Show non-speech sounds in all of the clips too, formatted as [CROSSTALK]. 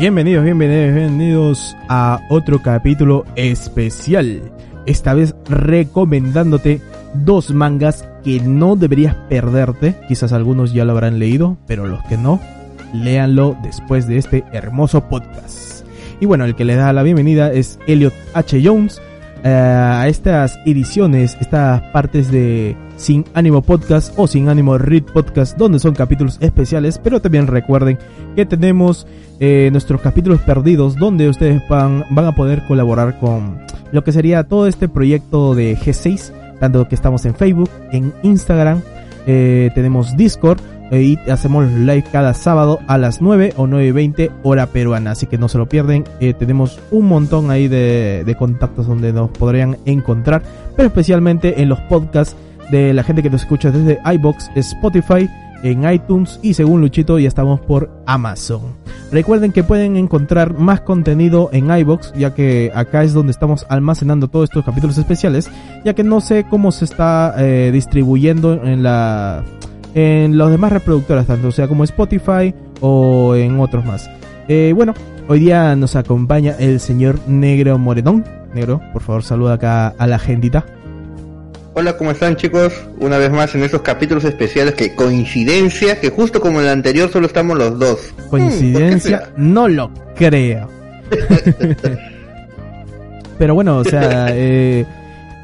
Bienvenidos, bienvenidos, bienvenidos a otro capítulo especial. Esta vez recomendándote dos mangas que no deberías perderte. Quizás algunos ya lo habrán leído, pero los que no, léanlo después de este hermoso podcast. Y bueno, el que le da la bienvenida es Elliot H. Jones eh, a estas ediciones, estas partes de Sin Ánimo Podcast o Sin Ánimo Read Podcast, donde son capítulos especiales, pero también recuerden que tenemos eh, nuestros capítulos perdidos, donde ustedes van, van a poder colaborar con lo que sería todo este proyecto de G6, tanto que estamos en Facebook, en Instagram, eh, tenemos Discord, y hacemos live cada sábado a las 9 o 9.20 hora peruana, así que no se lo pierden. Eh, tenemos un montón ahí de, de, contactos donde nos podrían encontrar, pero especialmente en los podcasts de la gente que nos escucha desde iBox, Spotify, en iTunes y según Luchito ya estamos por Amazon. Recuerden que pueden encontrar más contenido en iBox, ya que acá es donde estamos almacenando todos estos capítulos especiales, ya que no sé cómo se está eh, distribuyendo en la en los demás reproductoras, tanto sea como Spotify o en otros más. Eh, bueno, hoy día nos acompaña el señor Negro Moredón. Negro, por favor, saluda acá a la gentita. Hola, ¿cómo están chicos? Una vez más en estos capítulos especiales que coincidencia, que justo como en el anterior solo estamos los dos. Coincidencia, hmm, no lo creo. [LAUGHS] Pero bueno, o sea, eh,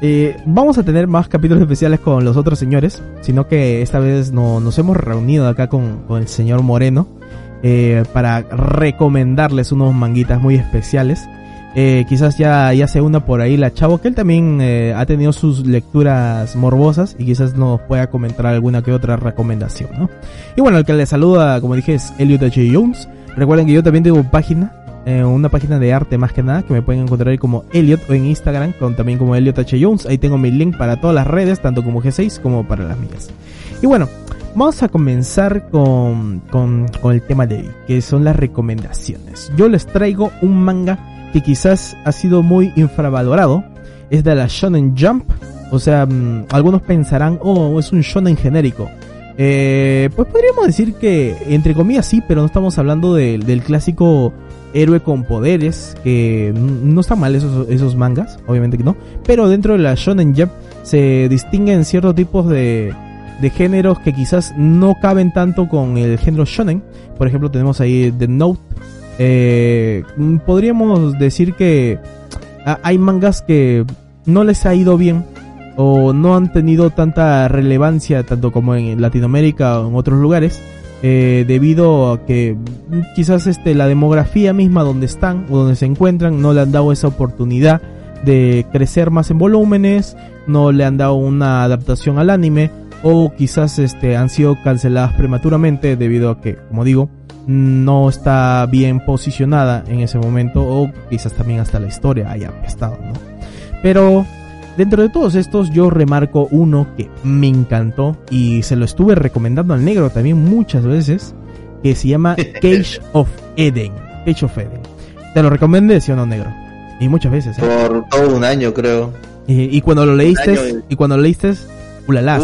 eh, vamos a tener más capítulos especiales con los otros señores, sino que esta vez no, nos hemos reunido acá con, con el señor Moreno eh, para recomendarles unos manguitas muy especiales. Eh, quizás ya, ya se una por ahí la Chavo, que él también eh, ha tenido sus lecturas morbosas y quizás nos pueda comentar alguna que otra recomendación, ¿no? Y bueno, el que le saluda, como dije, es Elliot H. Jones. Recuerden que yo también tengo página eh, una página de arte más que nada que me pueden encontrar ahí como Elliot o en Instagram con, también como Elliot H. Jones. Ahí tengo mi link para todas las redes, tanto como G6 como para las mías. Y bueno, vamos a comenzar con, con, con el tema de hoy, que son las recomendaciones. Yo les traigo un manga que quizás ha sido muy infravalorado. Es de la Shonen Jump. O sea, mmm, algunos pensarán, oh, es un shonen genérico. Eh, pues podríamos decir que, entre comillas, sí, pero no estamos hablando de, del clásico héroe con poderes, que no están mal esos, esos mangas, obviamente que no, pero dentro de la Shonen Jump se distinguen ciertos tipos de, de géneros que quizás no caben tanto con el género shonen. Por ejemplo, tenemos ahí The Note. Eh, podríamos decir que hay mangas que no les ha ido bien o no han tenido tanta relevancia tanto como en Latinoamérica o en otros lugares eh, debido a que quizás este la demografía misma donde están o donde se encuentran no le han dado esa oportunidad de crecer más en volúmenes, no le han dado una adaptación al anime o quizás este han sido canceladas prematuramente debido a que, como digo, no está bien posicionada en ese momento o quizás también hasta la historia haya estado, ¿no? Pero Dentro de todos estos yo remarco uno que me encantó y se lo estuve recomendando al negro también muchas veces, que se llama [LAUGHS] Cage of Eden. Cage of Eden. Te lo recomendé, sí o no, negro. Y muchas veces. ¿eh? Por todo un año, creo. Y, y cuando lo leíste, y cuando lo leíste, ulala,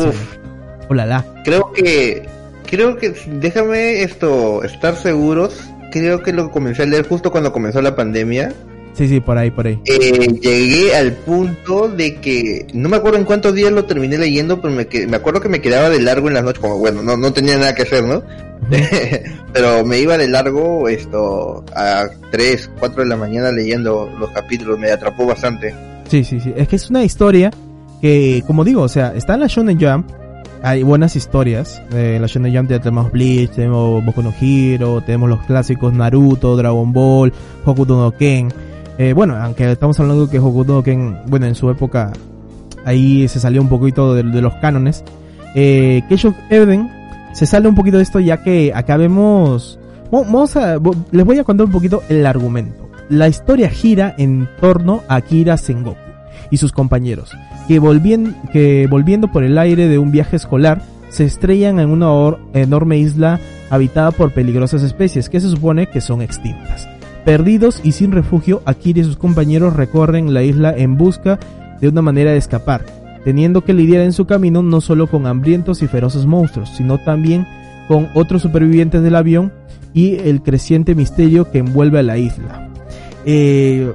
ulala. Creo que, creo que, déjame esto, estar seguros, creo que lo comencé a leer justo cuando comenzó la pandemia. Sí, sí, por ahí, por ahí. Eh, llegué al punto de que no me acuerdo en cuántos días lo terminé leyendo, pero me, me acuerdo que me quedaba de largo en las noches, como bueno, no, no tenía nada que hacer, ¿no? [LAUGHS] pero me iba de largo esto a 3, 4 de la mañana leyendo los capítulos, me atrapó bastante. Sí, sí, sí, es que es una historia que, como digo, o sea, está en la Shonen Jump, hay buenas historias. Eh, en la Shonen Jump tenemos Bleach, tenemos Boku no Hero, tenemos los clásicos Naruto, Dragon Ball, Hokuto no Ken. Eh, bueno, aunque estamos hablando que Hokuto no Ken, bueno, en su época ahí se salió un poquito de, de los cánones. Eh, Eden se sale un poquito de esto ya que acá vemos... Vamos a, les voy a contar un poquito el argumento. La historia gira en torno a Kira Sengoku y sus compañeros, que, volvien, que volviendo por el aire de un viaje escolar, se estrellan en una enorme isla habitada por peligrosas especies que se supone que son extintas. Perdidos y sin refugio, Akira y sus compañeros recorren la isla en busca de una manera de escapar, teniendo que lidiar en su camino no solo con hambrientos y feroces monstruos, sino también con otros supervivientes del avión y el creciente misterio que envuelve a la isla. Eh,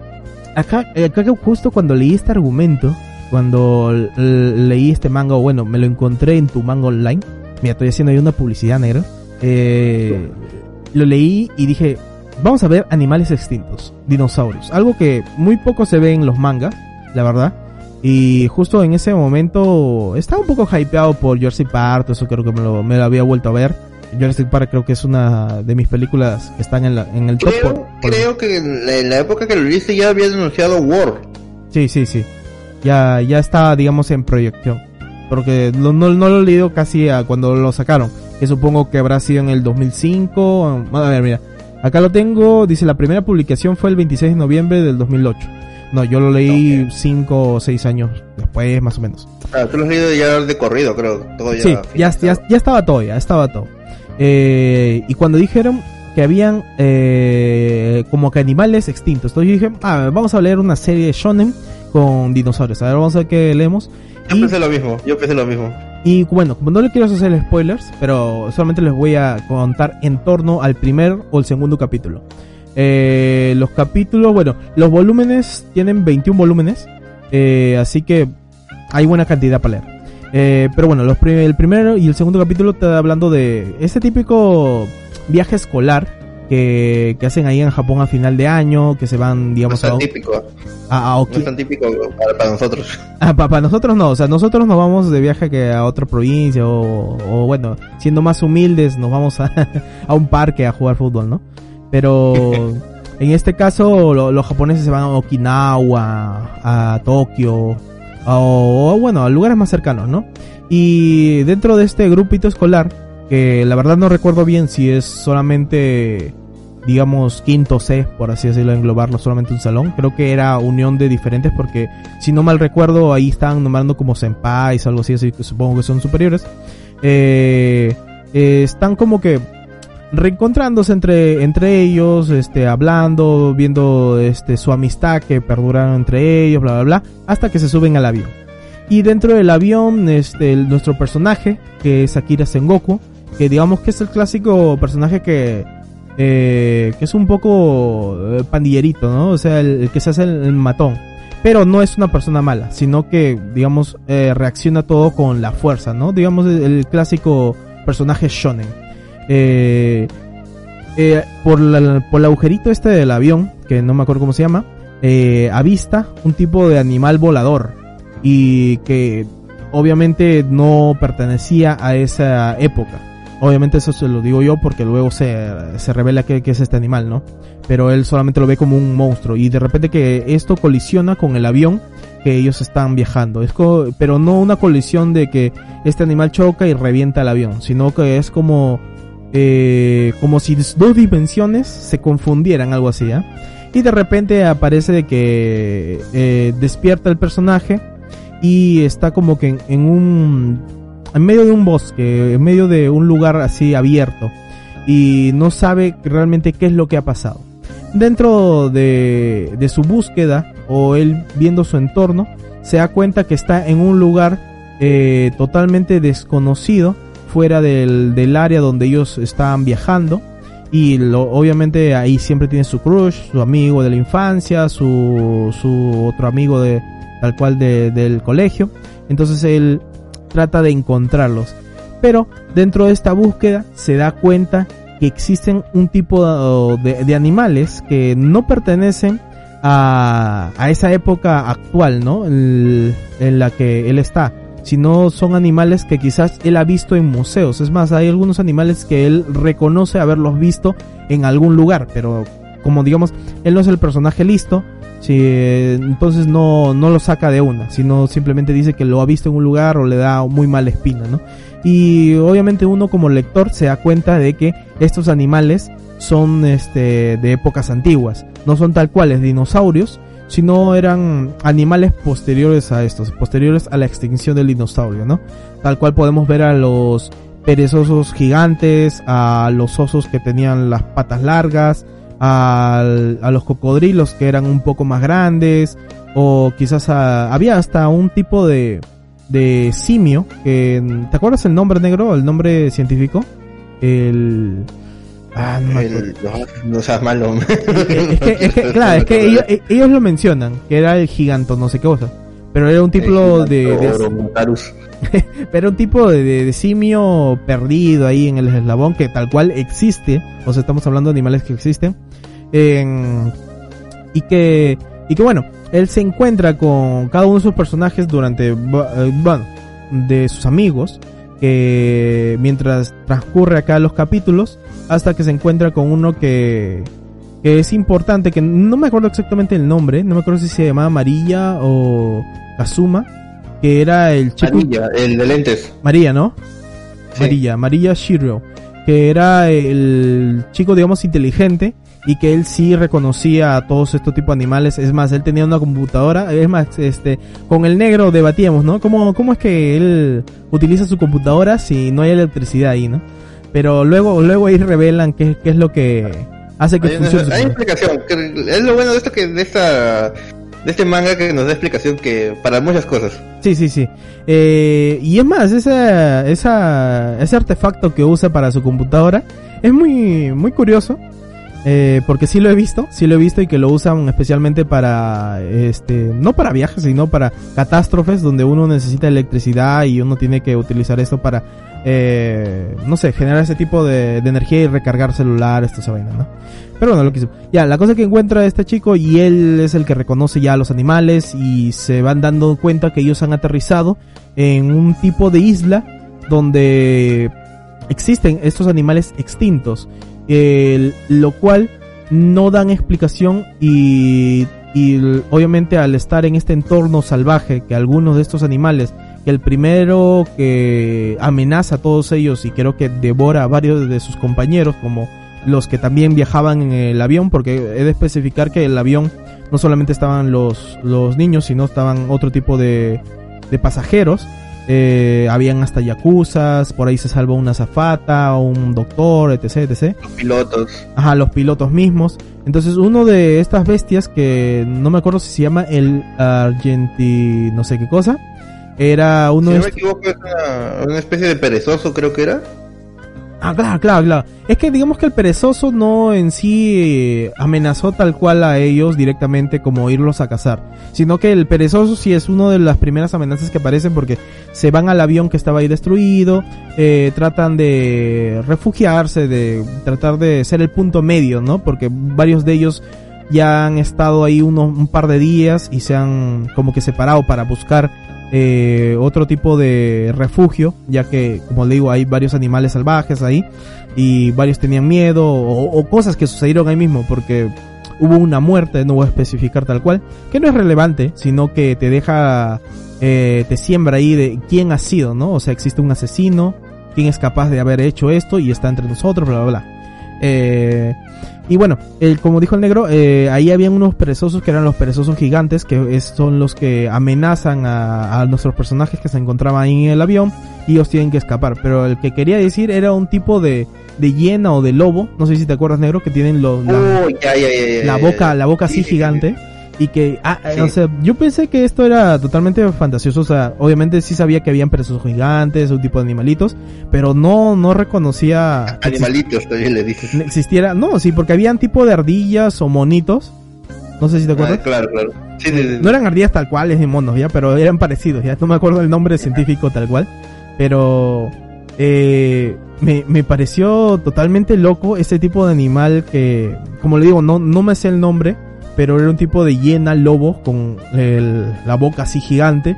acá, acá justo cuando leí este argumento, cuando leí este manga, bueno, me lo encontré en tu manga online, mira, estoy haciendo ahí una publicidad negra, eh, lo leí y dije, vamos a ver animales extintos, dinosaurios, algo que muy poco se ve en los mangas, la verdad. Y justo en ese momento estaba un poco hypeado por Jersey Park, eso creo que me lo, me lo había vuelto a ver. Jurassic Park creo que es una de mis películas que están en, la, en el creo, top. creo que en la, época que lo leíste ya había denunciado War. Sí, sí, sí. Ya, ya está, digamos, en proyección. Porque no, no, lo he leído casi a cuando lo sacaron. Que supongo que habrá sido en el 2005. A ver, mira. Acá lo tengo. Dice, la primera publicación fue el 26 de noviembre del 2008. No, yo lo leí 5 o 6 años después, más o menos. Ah, tú lo has leído ya de corrido, creo. Todo ya sí, ya, ya, ya, estaba todo, ya estaba todo. Eh, y cuando dijeron que habían eh, como que animales extintos, entonces yo dije, ah, vamos a leer una serie de shonen con dinosaurios. A ver, vamos a ver qué leemos. Yo pensé lo mismo, yo pensé lo mismo. Y bueno, como no le quiero hacer spoilers, pero solamente les voy a contar en torno al primer o el segundo capítulo. Eh, los capítulos, bueno, los volúmenes tienen 21 volúmenes, así que hay buena cantidad para leer. Eh, pero bueno, los el primero y el segundo capítulo está hablando de ese típico viaje escolar que, que, hacen ahí en Japón a final de año, que se van, digamos, no es tan típico. no es tan típico para, nosotros. [LAUGHS] Ah, para, nosotros no, o sea, nosotros nos vamos de viaje que a otra provincia o, bueno, siendo más humildes, nos vamos a, [LAUGHS] a un parque a jugar fútbol, ¿no? Pero [LAUGHS] en este caso los japoneses se van a Okinawa, a Tokio, o, bueno, a lugares más cercanos, ¿no? Y dentro de este grupito escolar, que la verdad no recuerdo bien si es solamente, digamos, quinto C, por así decirlo, englobarlo solamente un salón, creo que era unión de diferentes porque, si no mal recuerdo, ahí estaban nombrando como senpais, algo así, así que supongo que son superiores. Eh, eh, están como que reencontrándose entre, entre ellos, este, hablando, viendo este, su amistad que perduraron entre ellos, bla, bla, bla, hasta que se suben al avión. Y dentro del avión, este, nuestro personaje, que es Akira Sengoku, que digamos que es el clásico personaje que, eh, que es un poco eh, pandillerito, ¿no? O sea, el, que se hace el, matón. Pero no es una persona mala, sino que, digamos, eh, reacciona todo con la fuerza, ¿no? Digamos, el clásico personaje shonen. Eh, eh, por, por el agujerito este del avión, que no me acuerdo cómo se llama, avista un tipo de animal volador y que obviamente no pertenecía a esa época. Obviamente eso se lo digo yo porque luego se, se revela que, es este animal, ¿no? Pero él solamente lo ve como un monstruo y de repente que esto colisiona con el avión que ellos están viajando. Es pero no una colisión de que este animal choca y revienta el avión, sino que es como eh, como si dos dimensiones se confundieran, algo así, ¿eh? Y de repente aparece de que eh, despierta el personaje y está como que en, un... en medio de un bosque, en medio de un lugar así abierto y no sabe realmente qué es lo que ha pasado. Dentro de, de su búsqueda o él viendo su entorno, se da cuenta que está en un lugar eh, totalmente desconocido fuera del, del área donde ellos estaban viajando. Y lo, obviamente ahí siempre tiene su crush, su amigo de la infancia, su, su otro amigo de tal cual de, del colegio. Entonces él trata de encontrarlos. Pero dentro de esta búsqueda se da cuenta que existen un tipo de, de animales que no pertenecen a, a, esa época actual, ¿no? en la que él está sino son animales que quizás él ha visto en museos. Es más, hay algunos animales que él reconoce haberlos visto en algún lugar, pero como digamos, él no es el personaje listo, si, entonces no, no lo saca de una, sino simplemente dice que lo ha visto en un lugar o le da muy mala espina, ¿no? Y obviamente uno como lector se da cuenta de que estos animales son este, de épocas antiguas, no son tal cuales dinosaurios, sino eran animales posteriores a estos, posteriores a la extinción del dinosaurio, ¿no? Tal cual podemos ver a los perezosos gigantes, a los osos que tenían las patas largas, a, los cocodrilos que eran un poco más grandes, o quizás había hasta un tipo de, de simio, que, ¿te acuerdas el nombre negro, el nombre científico? El, Ah, no, no, seas malo. Es que, es que [LAUGHS] claro, es que ellos, [LAUGHS] ellos, lo mencionan, que era el giganto, no sé qué cosa. Pero era un tipo de, de [LAUGHS] pero un tipo de, simio perdido ahí en el eslabón que tal cual existe. O sea, estamos hablando de animales que existen. Y que, y que bueno, él se encuentra con cada uno de sus personajes durante, eh, bueno, de sus amigos, que mientras transcurre acá los capítulos, hasta que se encuentra con uno que, que es importante, que no me acuerdo exactamente el nombre, no me acuerdo si se llamaba María o Kazuma, que era el chico... María, el de lentes. María, ¿no? María, María Shiro, que era el chico, digamos, inteligente, y que él sí reconocía a todos estos tipos de animales. Es más, él tenía una computadora. Es más, este, con el negro debatíamos, ¿no? ¿Cómo, cómo es que él utiliza su computadora si no hay electricidad ahí, ¿no? Pero luego, luego ahí revelan qué, qué es lo que hace que funcione. Hay explicación. Es lo bueno de esto que de esta de este manga que nos da explicación que para muchas cosas. Sí, sí, sí. Eh, y es más, esa, esa, ese artefacto que usa para su computadora es muy, muy curioso eh, porque sí lo he visto, sí lo he visto y que lo usan especialmente para, este, no para viajes, sino para catástrofes donde uno necesita electricidad y uno tiene que utilizar esto para, eh, no sé, generar ese tipo de, energía y recargar celulares, esta vaina, ¿no? Pero bueno, lo que Ya, la cosa que encuentra este chico y él es el que reconoce ya a los animales y se van dando cuenta que ellos han aterrizado en un tipo de isla donde existen estos animales extintos lo cual no dan explicación y, y obviamente al estar en este entorno salvaje que algunos de estos animales que el primero que amenaza a todos ellos y creo que devora a varios de sus compañeros como los que también viajaban en el avión porque he de especificar que el avión no solamente estaban los, los niños sino estaban otro tipo de, de pasajeros eh, habían hasta yacuzas, por ahí se salvó una zafata, un doctor, etc, etc. Los pilotos. Ajá, los pilotos mismos. Entonces uno de estas bestias que no me acuerdo si se llama el Argenti no sé qué cosa, era uno si no me equivoco es una especie de perezoso creo que era. Ah, claro, claro, claro. Es que digamos que el perezoso no en sí eh, amenazó tal cual a ellos directamente como irlos a cazar, sino que el perezoso sí es una de las primeras amenazas que aparecen porque se van al avión que estaba ahí destruido, eh, tratan de refugiarse, de tratar de ser el punto medio, ¿no? Porque varios de ellos ya han estado ahí unos, un par de días y se han como que separado para buscar eh, otro tipo de refugio, ya que, como le digo, hay varios animales salvajes ahí y varios tenían miedo o, cosas que sucedieron ahí mismo porque hubo una muerte, no voy a especificar tal cual, que no es relevante, sino que te deja, eh, te siembra ahí de quién ha sido, ¿no? O sea, existe un asesino, quién es capaz de haber hecho esto y está entre nosotros, bla, bla, bla. Eh, y bueno, el, como dijo el negro, eh, ahí habían unos perezosos que eran los perezosos gigantes, que son los que amenazan a, nuestros personajes que se encontraban ahí en el avión y ellos tienen que escapar. Pero el que quería decir era un tipo de, de hiena o de lobo, no sé si te acuerdas negro, que tienen los, la, boca, la boca así gigante y que, ah, o sea, yo pensé que esto era totalmente fantasioso, o sea, obviamente sí sabía que habían perezosos gigantes, un tipo de animalitos, pero no, no reconocía... Animalitos también le dices. Existiera, no, sí, porque habían tipo de ardillas o monitos, no sé si te acuerdas. Ah, claro, claro. no eran ardillas tal cuales ni monos, ya, pero eran parecidos, ya, no me acuerdo el nombre científico tal cual, pero... Eh, me, me pareció totalmente loco ese tipo de animal que, como le digo, no, no me sé el nombre, pero era un tipo de hiena lobo con la boca así gigante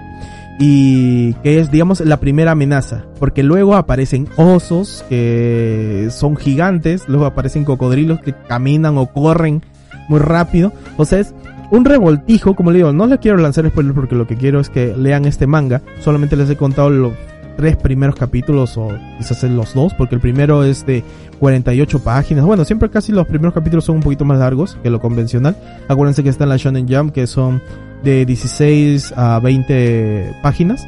y que es digamos la primera amenaza porque luego aparecen osos que son gigantes luego aparecen cocodrilos que caminan o corren muy rápido. O sea es un revoltijo como le digo no le quiero lanzar spoiler porque lo que quiero es que lean este manga solamente les he contado los tres primeros capítulos o quizás los dos porque el primero es de 48 páginas. Bueno, siempre casi los primeros capítulos son un poquito más largos que lo convencional. Acuérdense que está en la Shonen Jump que son de 16 a 20 páginas.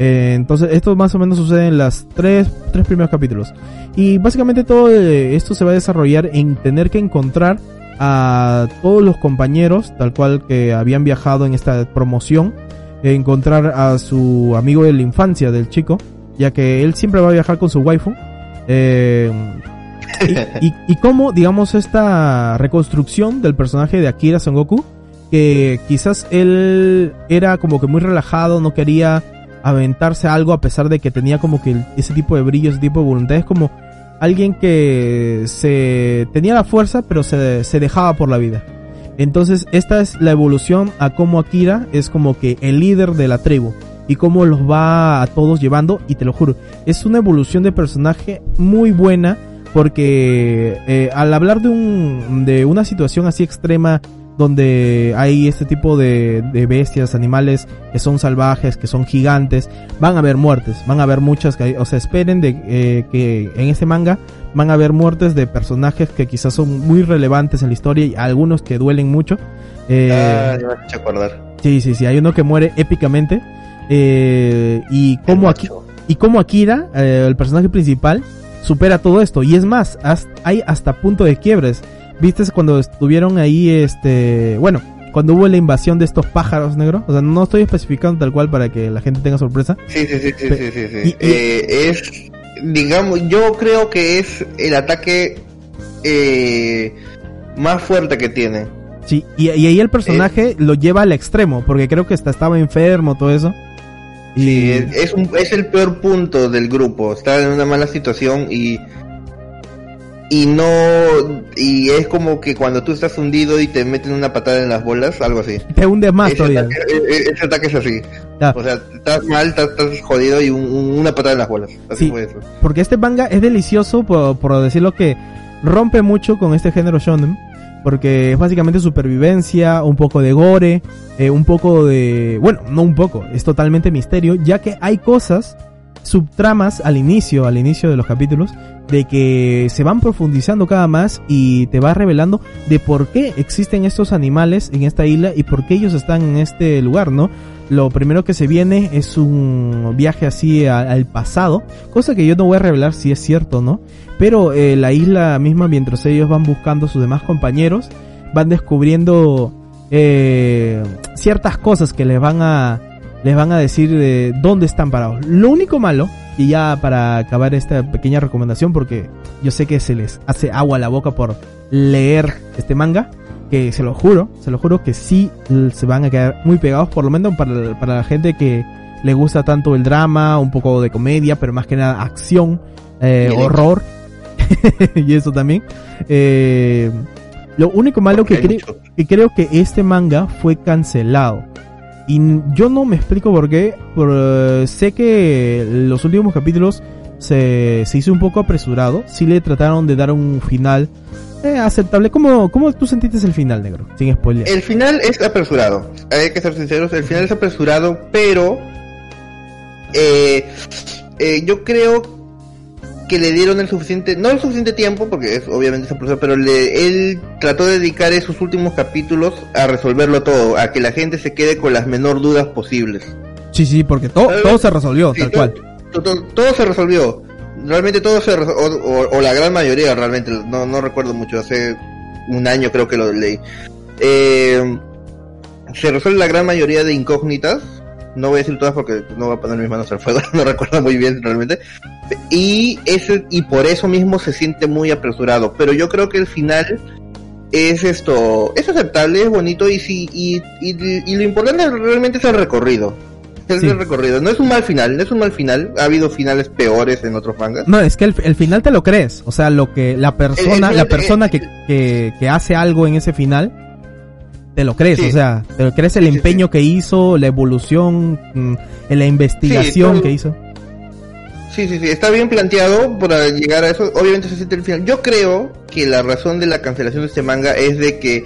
Eh, entonces, esto más o menos sucede en las tres, tres primeros capítulos. Y básicamente todo eh, esto se va a desarrollar en tener que encontrar a todos los compañeros, tal cual que habían viajado en esta promoción, encontrar a su amigo de la infancia del chico, ya que él siempre va a viajar con su waifu. Eh, y, y, cómo, digamos, esta reconstrucción del personaje de Akira Son Goku, que quizás él era como que muy relajado, no quería aventarse algo a pesar de que tenía como que ese tipo de brillo, ese tipo de voluntad. Es como alguien que se tenía la fuerza, pero se, se dejaba por la vida. Entonces, esta es la evolución a cómo Akira es como que el líder de la tribu y cómo los va a todos llevando. Y te lo juro, es una evolución de personaje muy buena porque eh, al hablar de, un, de una situación así extrema donde hay este tipo de, de, bestias, animales que son salvajes, que son gigantes, van a haber muertes, van a haber muchas, o sea, esperen de eh, que en este manga van a haber muertes de personajes que quizás son muy relevantes en la historia y algunos que duelen mucho. Eh, ah, me acordar. Sí, sí, sí, hay uno que muere épicamente eh, y como aquí y como Akira, eh, el personaje principal, supera todo esto y es más, hay hasta punto de quiebres ¿Viste cuando estuvieron ahí, este, bueno, cuando hubo la invasión de estos pájaros negros? O sea, no estoy especificando tal cual para que la gente tenga sorpresa. Sí, sí, sí, sí, sí, sí. Eh, es, digamos, yo creo que es el ataque eh, más fuerte que tiene. Sí, y, ahí el personaje lo lleva al extremo, porque creo que hasta estaba enfermo, todo eso. Y... Sí, es, un, es el peor punto del grupo, está en una mala situación y y no y es como que cuando tú estás hundido y te meten una patada en las bolas algo así. Te hunde más todavía. ataque, e, e, ese ataque es así. O sea estás mal estás, jodido y una patada en las bolas. Así fue eso. porque este manga es delicioso por, por decirlo que rompe mucho con este género shonen porque es básicamente supervivencia, un poco de gore, eh, un poco de... Bueno, no un poco, es totalmente misterio, ya que hay cosas subtramas al inicio, al inicio de los capítulos, de que se van profundizando cada más y te va revelando de por qué existen estos animales en esta isla y por qué ellos están en este lugar, ¿no? Lo primero que se viene es un viaje así al pasado, cosa que yo no voy a revelar si es cierto, ¿no? Pero eh, la isla misma, mientras ellos van buscando a sus demás compañeros, van descubriendo eh, ciertas cosas que les van a les van a decir de dónde están parados. Lo único malo, y ya para acabar esta pequeña recomendación, porque yo sé que se les hace agua a la boca por leer este manga, que se lo juro, se lo juro que sí se van a quedar muy pegados, por lo menos para, para la gente que le gusta tanto el drama, un poco de comedia, pero más que nada acción, eh, horror, [LAUGHS] y eso también. Eh, lo único malo que, que creo que este manga fue cancelado. Y yo no me explico por qué, pero sé que los últimos capítulos se, se hizo un poco apresurado. Sí le trataron de dar un final eh, aceptable. ¿Cómo, ¿Cómo tú sentiste el final, negro? Sin spoiler. El final es apresurado. Hay que ser sinceros, el final es apresurado, pero eh, eh, yo creo que le dieron el suficiente, no el suficiente tiempo, porque es obviamente esa persona, pero le, él trató de dedicar esos últimos capítulos a resolverlo todo, a que la gente se quede con las menor dudas posibles. Sí, sí, porque todo, todo se resolvió, tal cual. Todo, se resolvió. Realmente todo se resolvió, o, la gran mayoría realmente, no, no recuerdo mucho, hace un año creo que lo leí. Eh, se resuelve la gran mayoría de incógnitas, no voy a decir todas porque no voy a poner mis manos al fuego, [LAUGHS] no recuerdo muy bien realmente. Y, ese, y por eso mismo se siente muy apresurado. Pero yo creo que el final es esto, es aceptable, es bonito y, sí, y, y, lo importante realmente es el recorrido. Es el recorrido. No es un mal final, no es un mal final. Ha habido finales peores en otros mangas. No, es que el, el final te lo crees. O sea, lo que la persona, la persona que, que, que hace algo en ese final, te lo crees, o sea, te lo crees el empeño que hizo, la evolución, mm, la investigación que hizo. Sí, sí, sí, está bien planteado para llegar a eso. Obviamente se siente el final. Yo creo que la razón de la cancelación de este manga es de que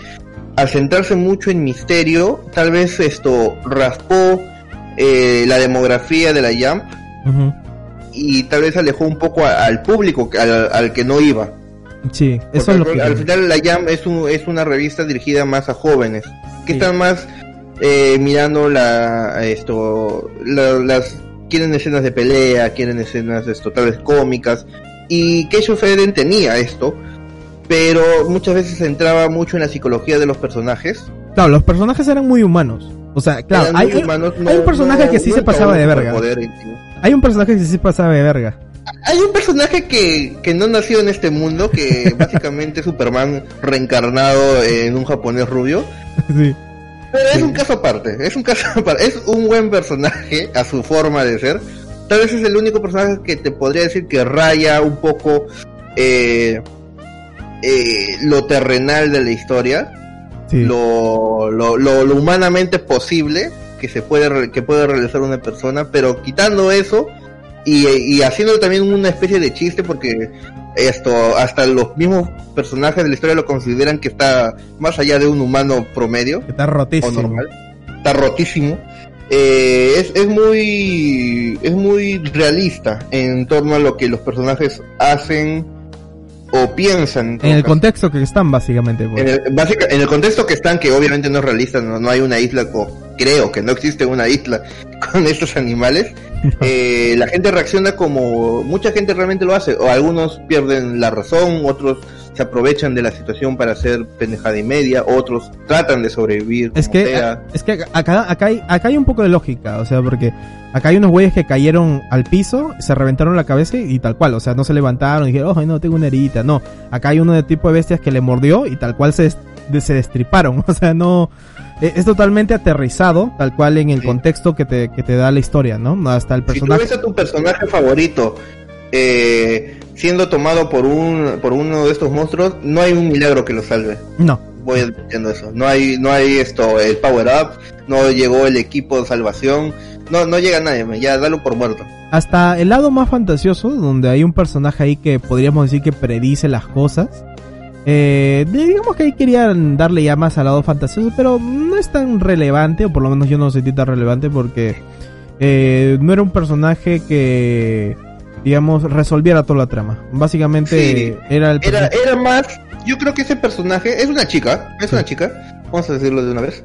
al centrarse mucho en misterio, tal vez esto raspó eh, la demografía de la Jump y tal vez alejó un poco al público, al que no iba. Sí, eso es lo que... Al final la Jam es, un, es una revista dirigida más a jóvenes, que están más eh, mirando la, esto, las... Quieren escenas de pelea, quieren escenas esto, cómicas, y Keisho Feden tenía esto, pero muchas veces se entraba mucho en la psicología de los personajes. Claro, los personajes eran muy humanos. O sea, claro, hay, hay, un personaje que sí se pasaba de verga. Hay un personaje que sí se pasaba de verga hay un personaje que, que no nació en este mundo, que [LAUGHS] básicamente es Superman reencarnado en un japonés rubio. Sí. Pero es un caso aparte, es un caso [LAUGHS] aparte, es un buen personaje a su forma de ser. Tal vez es el único personaje que te podría decir que raya un poco eh, eh, lo terrenal de la historia, Sí. lo, lo, lo, lo humanamente posible que se puede que puede realizar una persona, pero quitando eso y, y haciendo también una especie de chiste porque esto hasta los mismos personajes de la historia lo consideran que está más allá de un humano promedio Está o rotísimo. normal, está rotísimo. Eh, es, es muy es muy realista en torno a lo que los personajes hacen o piensan en el caso. contexto que están, básicamente. pues. En el, básica- en el contexto que están, que obviamente no es realista, no, no hay una isla, o creo que no existe una isla [LAUGHS] con estos animales, [LAUGHS] eh, la gente reacciona como mucha gente realmente lo hace, o algunos pierden la razón, otros se aprovechan de la situación para hacer pendejada y media, otros tratan de sobrevivir. Es que, es que acá, acá, hay, acá hay un poco de lógica, o sea, porque acá hay unos güeyes que cayeron al piso, se reventaron la cabeza y tal cual, o sea, no se levantaron y dijeron, oh, no, tengo una heridita, no. Acá hay uno de tipo de bestias que le mordió y tal cual se, se destriparon, [LAUGHS] o sea, no, e- es totalmente aterrizado, tal cual en el Sí. contexto que te, que te da la historia, ¿no? Hasta el Si tú personaje. ves a tu personaje favorito eh, siendo tomado por un por uno de estos monstruos, no hay un milagro que lo salve. No, voy admitiendo eso. No hay, no hay esto, el power up, no llegó el equipo de salvación, no, no llega nadie, ya dalo por muerto. hasta el lado más fantasioso, donde hay un personaje ahí que podríamos decir que predice las cosas. Eh, digamos que ahí querían darle ya más al lado fantasioso, pero no es tan relevante, o por lo menos yo no lo sentí tan relevante porque eh, no era un personaje que, digamos, resolviera toda la trama. Básicamente Sí. era el Era, era más, yo creo que ese personaje es una chica, es Sí. una chica, vamos a decirlo de una vez,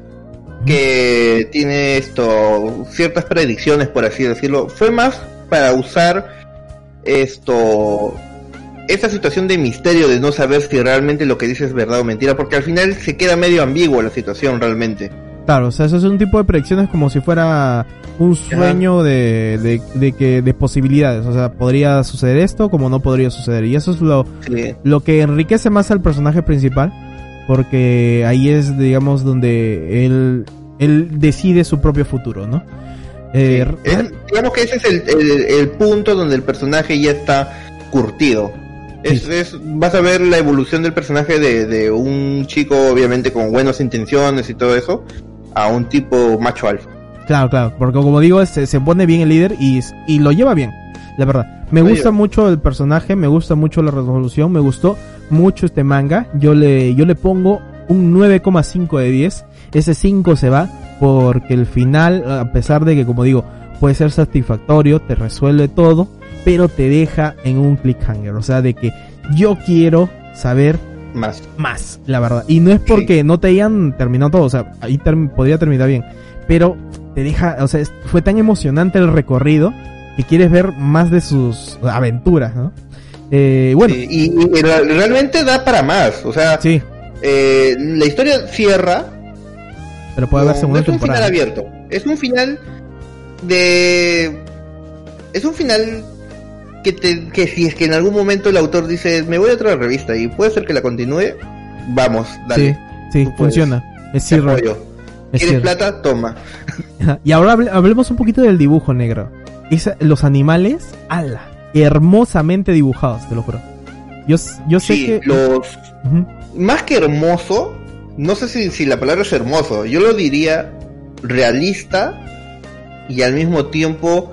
que tiene esto, ciertas predicciones, por así decirlo. Fue más para usar esto, esa situación de misterio de no saber si realmente lo que dice es verdad o mentira, porque al final se queda medio ambiguo la situación realmente. Claro, o sea, eso es un tipo de predicciones como si fuera un sueño de, de, de que de posibilidades, o sea, podría suceder esto como no podría suceder y eso es lo Sí. lo que enriquece más al personaje principal porque ahí es digamos donde él él decide su propio futuro, ¿no? Eh, Sí, es- digamos que ese es el, el- el punto donde el personaje ya está curtido. Es, Sí. es- vas a ver la evolución del personaje de, de un chico, obviamente, con buenas intenciones y todo eso, a un tipo macho alfa. Claro, claro, porque como digo, se, se pone bien el líder y, y lo lleva bien, la verdad. Me gusta mucho el personaje, me gusta mucho la resolución, me gustó mucho este manga. Yo le, yo le pongo un 9,5 de 10. Ese 5 se va porque el final, a pesar de que, como digo, puede ser satisfactorio, te resuelve todo, pero te deja en un cliffhanger. O sea, de que yo quiero saber Más. más, la verdad. Y no es porque no te hayan terminado todo, o sea, ahí term- podría terminar bien. Pero te deja, o sea, fue tan emocionante el recorrido que quieres ver más de sus aventuras, ¿no? Eh, bueno, Sí, y, y re- realmente da para más. O sea, sí, eh, la historia cierra. pero puede haber no, segunda no es un final abierto. Es un final de. Es un final que, te, que si es que en algún momento el autor dice, me voy a otra revista y puede ser que la continúe, vamos, dale. Sí, sí, funciona. Es cierto. ¿Quieres plata? Toma. Y ahora hable- hablemos un poquito del dibujo negro. Los animales, ala, hermosamente dibujados, te lo juro. Yo, yo sé Sí, que... los. Más que hermoso, no sé si, si la palabra es hermoso, yo lo diría realista y al mismo tiempo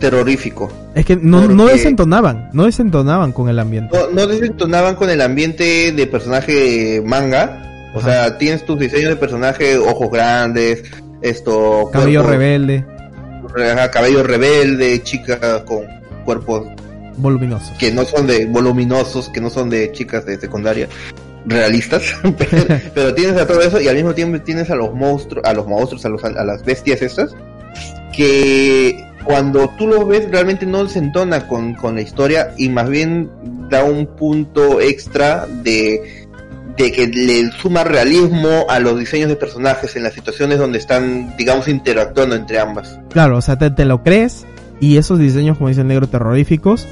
terrorífico. Es que no, desentonaban, no desentonaban con el ambiente. No, no desentonaban con el ambiente de personaje manga. O Ajá. sea, tienes tus diseños de personaje, ojos grandes, esto, Cabello rebelde, cabello rebelde, chicas con cuerpos voluminoso. que no son de voluminosos, que no son de chicas de secundaria realistas, [LAUGHS] pero, [LAUGHS] pero tienes a todo eso y al mismo tiempo tienes a los monstruos, a los monstruos, a, los, a las bestias estas, que cuando tú los ves realmente no se entona con, con la historia y más bien da un punto extra de, de que le suma realismo a los diseños de personajes en las situaciones donde están, digamos, interactuando entre ambas. Claro, o sea, te, te lo crees y esos diseños, como dice el negro, terroríficos,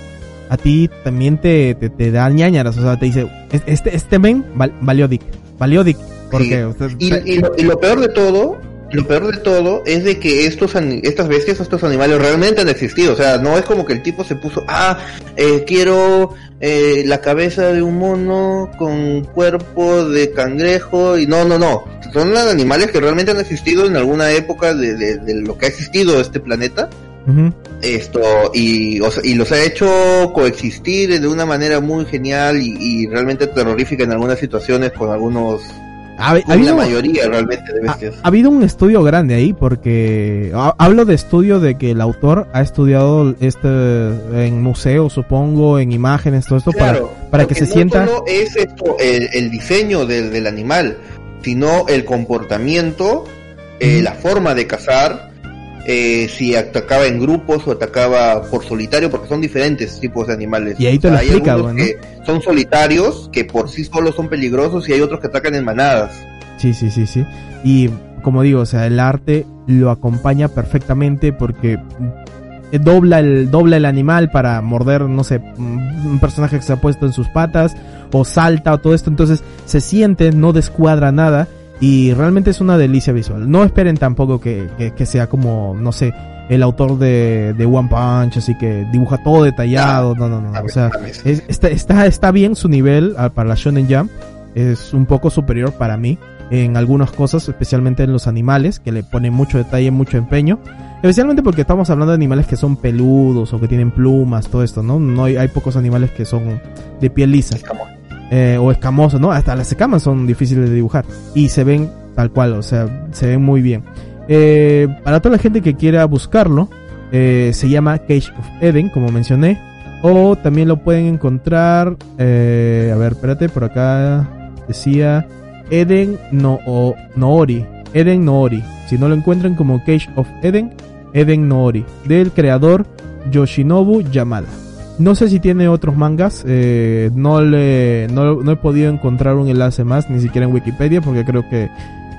a ti también te, te, te da ñañaras, o sea, te dice, este, este men val, valió dick, valió dick, porque usted, Y, y lo, y lo peor de todo, lo peor de todo es de que estos estas bestias, estos animales realmente han existido. O sea, no es como que el tipo se puso, ah, eh, quiero eh, la cabeza de un mono con cuerpo de cangrejo y no, no, no. Son animales que realmente han existido en alguna época de, de- de lo que ha existido este planeta. Esto, y, o sea, y los ha hecho coexistir de una manera muy genial y, y realmente terrorífica en algunas situaciones con algunos, Ha, ha habido, una mayoría realmente de bestias. ha habido un estudio grande ahí, porque ha- hablo de estudio de que el autor ha estudiado este en museos, supongo, en imágenes, todo esto, Claro, para, para que se no sienta... solo es esto el, el diseño del, del animal, sino el comportamiento, eh, la forma de cazar, eh, si atacaba en grupos o atacaba por solitario, porque son diferentes tipos de animales. Y ahí te O lo hay explica, algunos ¿no? que son solitarios, que por sí solos son peligrosos, y hay otros que atacan en manadas. Sí, sí, sí, sí. Y como digo, o sea, el arte lo acompaña perfectamente porque dobla el, dobla el animal para morder, no sé, un personaje que se ha puesto en sus patas o salta o todo esto. Entonces se siente, no descuadra nada y realmente es una delicia visual. No esperen tampoco que, que, que sea como, no sé, el autor de, de One Punch, así que dibuja todo detallado. No, no, no. O sea, es- está, está, está bien su nivel ah, para la Shonen Jump. Es un poco superior para mí en algunas cosas, especialmente en los animales, que le ponen mucho detalle, mucho empeño. Especialmente porque estamos hablando de animales que son peludos o que tienen plumas, todo esto, ¿no? No hay, hay pocos animales que son de piel lisa eh, o escamosos, ¿no? Hasta las escamas son difíciles de dibujar y se ven tal cual, o sea, se ven muy bien. Eh, para toda la gente que quiera buscarlo, eh, se llama Cage of Eden, como mencioné, o también lo pueden encontrar, a ver, espérate, por acá decía Eden Noori, Eden Noori. Si no lo encuentran como Cage of Eden, Eden Noori, del creador Yoshinobu Yamada. No sé si tiene otros mangas, eh, no, le, no, no he podido encontrar un enlace más, ni siquiera en Wikipedia, porque creo que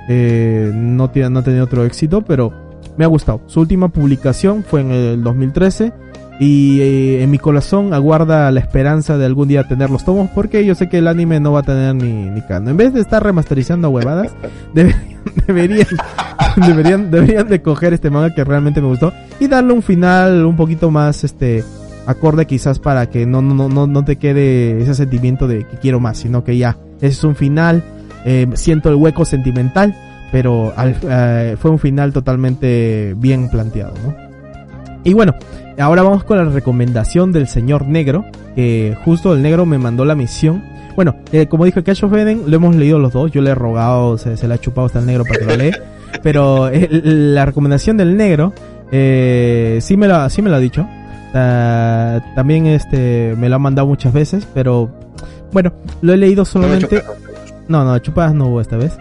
eh, no, tiene, no ha tenido otro éxito, pero me ha gustado. Su última publicación fue en el 2013 y eh, en mi corazón aguarda la esperanza de algún día tener los tomos, porque yo sé que el anime no va a tener ni, ni cano. En vez de estar remasterizando huevadas, [LAUGHS] deberían, deberían, [LAUGHS] deberían, deberían de coger este manga que realmente me gustó y darle un final un poquito más, este, acorde quizás para que no, no, no, no te quede ese sentimiento de que quiero más, sino que ya, ese es un final, eh, siento el hueco sentimental, pero al- eh, fue un final totalmente bien planteado, ¿no? Y bueno, ahora vamos con la recomendación del señor negro, que justo el negro me mandó la misión. Bueno, eh, como dije, Cash of Eden lo hemos leído los dos, yo le he rogado, se, se le ha chupado hasta el negro para que lo lea, [LAUGHS] pero eh, la recomendación del negro, eh, sí me lo, sí me lo ha dicho, Ah, también este me lo ha mandado muchas veces, pero bueno, lo he leído solamente. No, no, chupadas no hubo esta vez.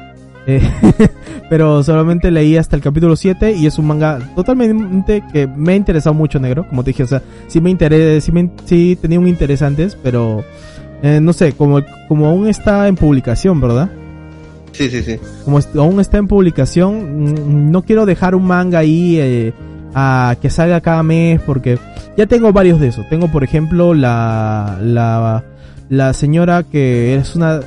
Eh, [LAUGHS] pero solamente leí hasta el capítulo 7 y es un manga totalmente que me ha interesado mucho, negro. Como te dije, o sea, sí me interesa, sí, me, sí tenía un interés antes, pero eh, no sé, como, como aún está en publicación, ¿verdad? Sí, sí, sí. Como aún está en publicación, mm, no quiero dejar un manga ahí eh, a que salga cada mes porque ya tengo varios de esos. Tengo, por ejemplo, la, la, la señora que es una,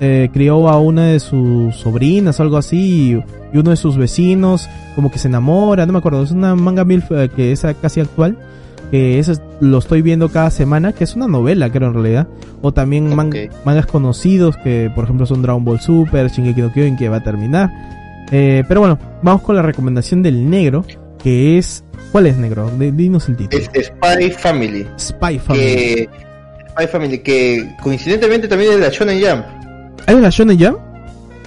eh, crió a una de sus sobrinas algo así y, uno de sus vecinos como que se enamora, no me acuerdo, es una manga milf eh, que es casi actual. Que eso es- lo estoy viendo cada semana, que es una novela, creo en realidad. O también man- Ok. mangas conocidos, que por ejemplo son Dragon Ball Super, Shingeki no Kyojin, que va a terminar. Eh, pero bueno, vamos con la recomendación del negro, que es... ¿Cuál es negro? D- dinos el título. Es Spy Family. Spy Family. Que, Spy Family, que coincidentemente también es de la Shonen Jump. ¿Hay una Shonen Jump?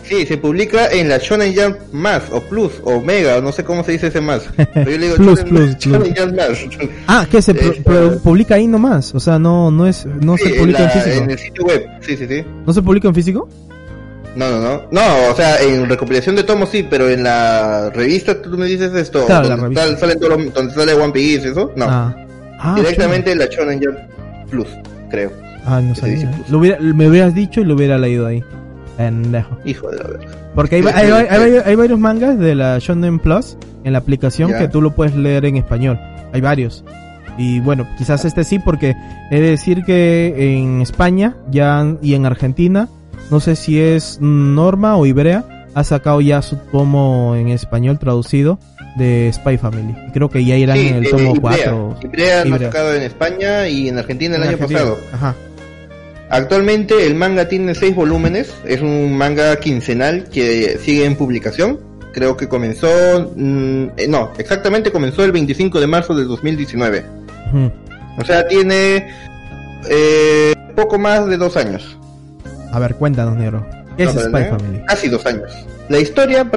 Sí, se publica en la Shonen Jump más, o plus, o mega, o no sé cómo se dice ese más. Pero yo le digo Plus, [LAUGHS] Shonen, plus, Shonen plus. Jump más. [LAUGHS] Ah, que se pro- publica ahí nomás. O sea, no, no es, no Sí, se publica en, la- físico. en el sitio web, sí, sí, sí. ¿No se publica en físico? No, no, no. No, o sea, en recopilación de tomos sí, pero en la revista tú me dices esto, Claro, la donde, revista. sale, salen todos los- donde sale One Piece, eso, no. Ah. Ah, Directamente en la Shonen Jump Plus, creo. Ah, no sabía. plus. Lo hubiera, me hubieras dicho y lo hubiera leído ahí. Pendejo. Hijo de la verga. Porque hay, Sí, hay, hay- sí. hay- hay varios mangas de la Shonen Plus en la aplicación Ya. que tú lo puedes leer en español. Hay varios. Y bueno, quizás este sí, porque he de decir que en España ya y en Argentina, no sé si es Norma o Ibrea, ha sacado ya su tomo en español traducido de Spy Family. Creo que ya irán en el tomo 4. Ibrea, Ibrea, ha sacado en España y en Argentina el año pasado. Ajá. Actualmente el manga tiene seis volúmenes, es un manga quincenal que sigue en publicación. Creo que comenzó, mm, eh, no, exactamente comenzó el 25 de marzo del 2019. O sea, tiene eh, poco más de dos años. A ver, cuéntanos, negro. ¿Qué es Spy Family? Casi dos años. La historia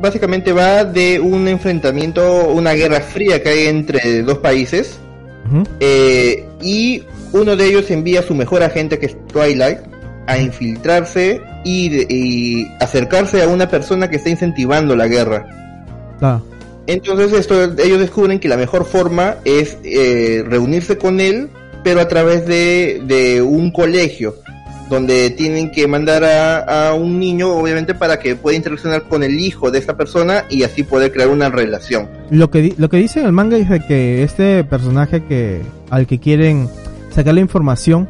básicamente va de un enfrentamiento, una guerra fría que hay entre dos países. eh, y uno de ellos envía a su mejor agente, que es Twilight, a infiltrarse y, acercarse a una persona que está incentivando la guerra. Ah. Entonces esto, ellos descubren que la mejor forma es eh, reunirse con él, pero a través de, un colegio, donde tienen que mandar a, un niño, obviamente, para que pueda interaccionar con el hijo de esta persona y así poder crear una relación. Lo que, lo que dice el manga dice que este personaje que al que quieren sacar la información,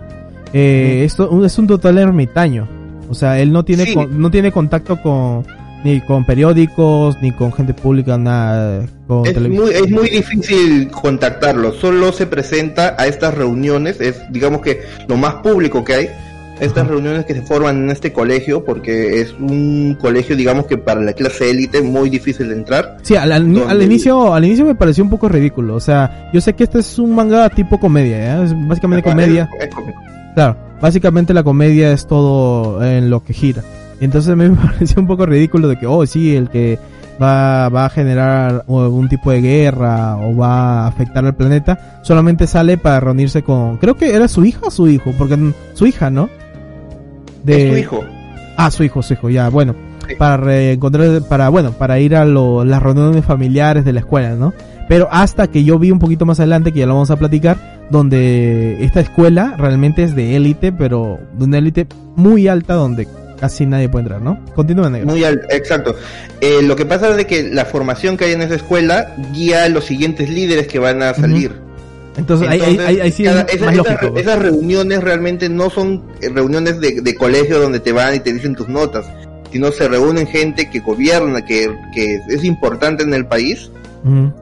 eh, esto es un total ermitaño. O sea, él no tiene, no tiene contacto con ni con periódicos, ni con gente pública, nada. Con es, muy, es muy difícil contactarlo. Solo se presenta a estas reuniones. Es, digamos que, lo más público que hay estas reuniones que se forman en este colegio, porque es un colegio, digamos que para la clase élite muy difícil de entrar. Sí, al, inicio, al inicio me pareció un poco ridículo. O sea, yo sé que este es un manga tipo comedia, ¿eh? es básicamente comedia. claro, básicamente la comedia es todo en lo que gira. Entonces [LAUGHS] me pareció un poco ridículo de que, oh, sí, el que va, va a generar algún tipo de guerra o va a afectar al planeta, solamente sale para reunirse con, creo que era su hija o su hijo, porque su hija, ¿no? De... su hijo. Ah, su hijo, su hijo, ya, bueno. Para reencontrar, para, bueno, para ir a las reuniones familiares de la escuela, ¿no? Pero hasta que yo vi un poquito más adelante, que ya lo vamos a platicar, donde esta escuela realmente es de élite, pero de una élite muy alta donde casi nadie puede entrar, ¿no? Continúa, negro. Muy alta, exacto. Eh, lo que pasa es de que la formación que hay en esa escuela guía a los siguientes líderes que van a salir. Entonces, ahí, sí Esas reuniones realmente no son eh, reuniones de, colegio donde te van y te dicen tus notas, sino se reúnen gente que gobierna, que, es importante en el país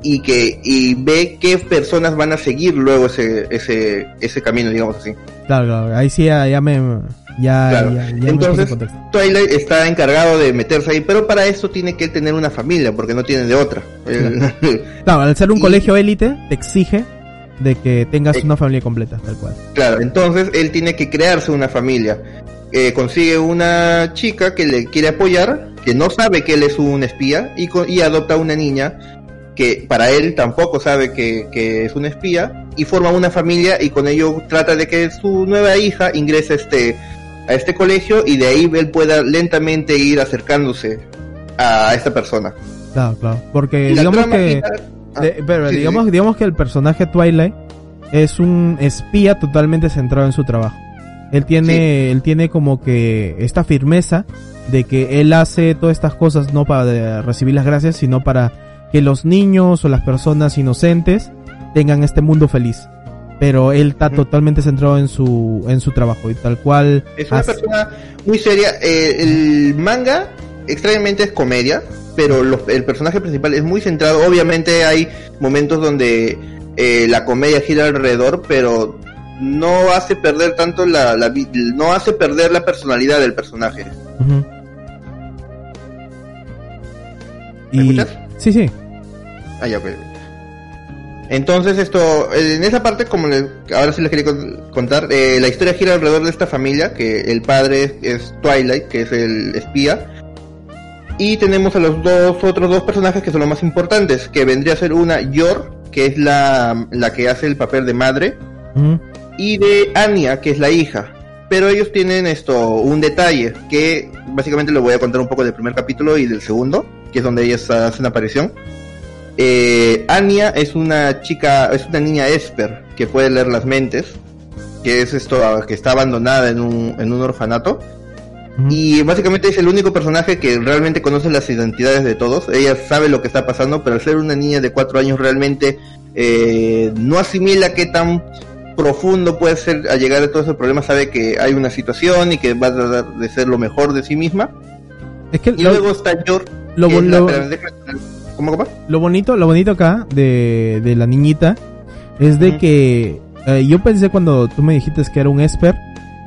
y que y ve qué personas van a seguir luego ese, ese, ese camino, digamos así. Claro, claro, ahí sí ya, me... Ya, Entonces, Twilight está encargado de meterse ahí, pero para eso tiene que tener una familia, porque no tiene de otra. Claro, [LAUGHS] al ser un colegio élite, te exige de que tengas una familia completa, tal cual. Claro, entonces él tiene que crearse una familia. Eh, consigue una chica que le quiere apoyar, que no sabe que él es un espía, y, y adopta una niña que para él tampoco sabe que, que, es un espía, y forma una familia y con ello trata de que su nueva hija ingrese este, a este colegio y de ahí él pueda lentamente ir acercándose a esta persona. Claro, claro, porque digamos que... Ah, pero digamos, digamos que el personaje Twilight es un espía totalmente centrado en su trabajo. Él tiene, él tiene como que esta firmeza de que él hace todas estas cosas no para recibir las gracias, sino para que los niños o las personas inocentes tengan este mundo feliz. Pero él está totalmente centrado en su, en su trabajo y tal cual. Es una persona muy seria. Eh, el manga extrañamente es comedia pero el personaje principal es muy centrado. Obviamente hay momentos donde eh, la comedia gira alrededor, pero no hace perder tanto la, no hace perder la personalidad del personaje. ¿Me escuchas? Sí, sí. Ah, ya, Entonces esto, en esa parte, como ahora sí les quería contar, eh, la historia gira alrededor de esta familia, que el padre es Twilight, que es el espía, y tenemos a los dos otros dos personajes que son los más importantes, que vendría a ser una Yor, que es la, la que hace el papel de madre, y de Anya, que es la hija. Pero ellos tienen esto, un detalle, que básicamente lo voy a contar un poco del primer capítulo y del segundo, que es donde ellas hacen aparición. Eh, Anya es una chica, es una niña Esper, que puede leer las mentes, que es esto, que está abandonada en un, en un orfanato y básicamente es el único personaje que realmente conoce las identidades de todos. Ella sabe lo que está pasando, pero al ser una niña de cuatro años realmente eh, no asimila qué tan profundo puede ser al llegar a todo ese problema, sabe que hay una situación y que va a tratar de ser lo mejor de sí misma. Es que y luego está George. Lo, la- lo- ¿Cómo, cómo? lo bonito, lo bonito acá de, de la niñita es de que eh, yo pensé cuando tú me dijiste que era un esper,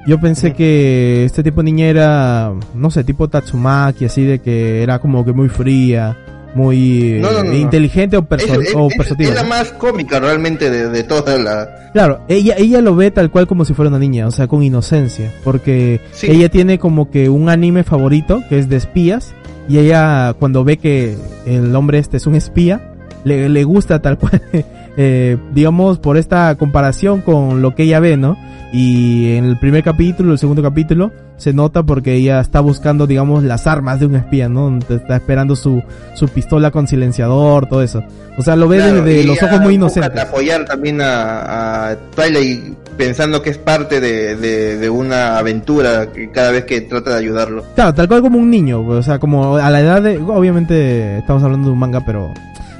yo pensé que este tipo de niña era, no sé, tipo Tatsumaki, así de que era como que muy fría, muy eh, No, no, no, no. inteligente o, perso- Es, es- o es- persuasiva. es la más cómica realmente de, de toda la... Claro, ella, ella lo ve tal cual como si fuera una niña, o sea, con inocencia, porque Sí. ella tiene como que un anime favorito que es de espías, y ella cuando ve que el hombre este es un espía, le, le gusta tal cual, [LAUGHS] eh, digamos, por esta comparación con lo que ella ve, ¿no? Y en el primer capítulo, el segundo capítulo, se nota porque ella está buscando, digamos, las armas de un espía, ¿no? Está esperando su, su pistola con silenciador, todo eso. O sea, lo ve Claro, desde los ojos muy inocentes. apoyar también a, a Twilight pensando que es parte de, de, de una aventura cada vez que trata de ayudarlo. Claro, tal cual como un niño, o sea, como a la edad de, obviamente estamos hablando de un manga, pero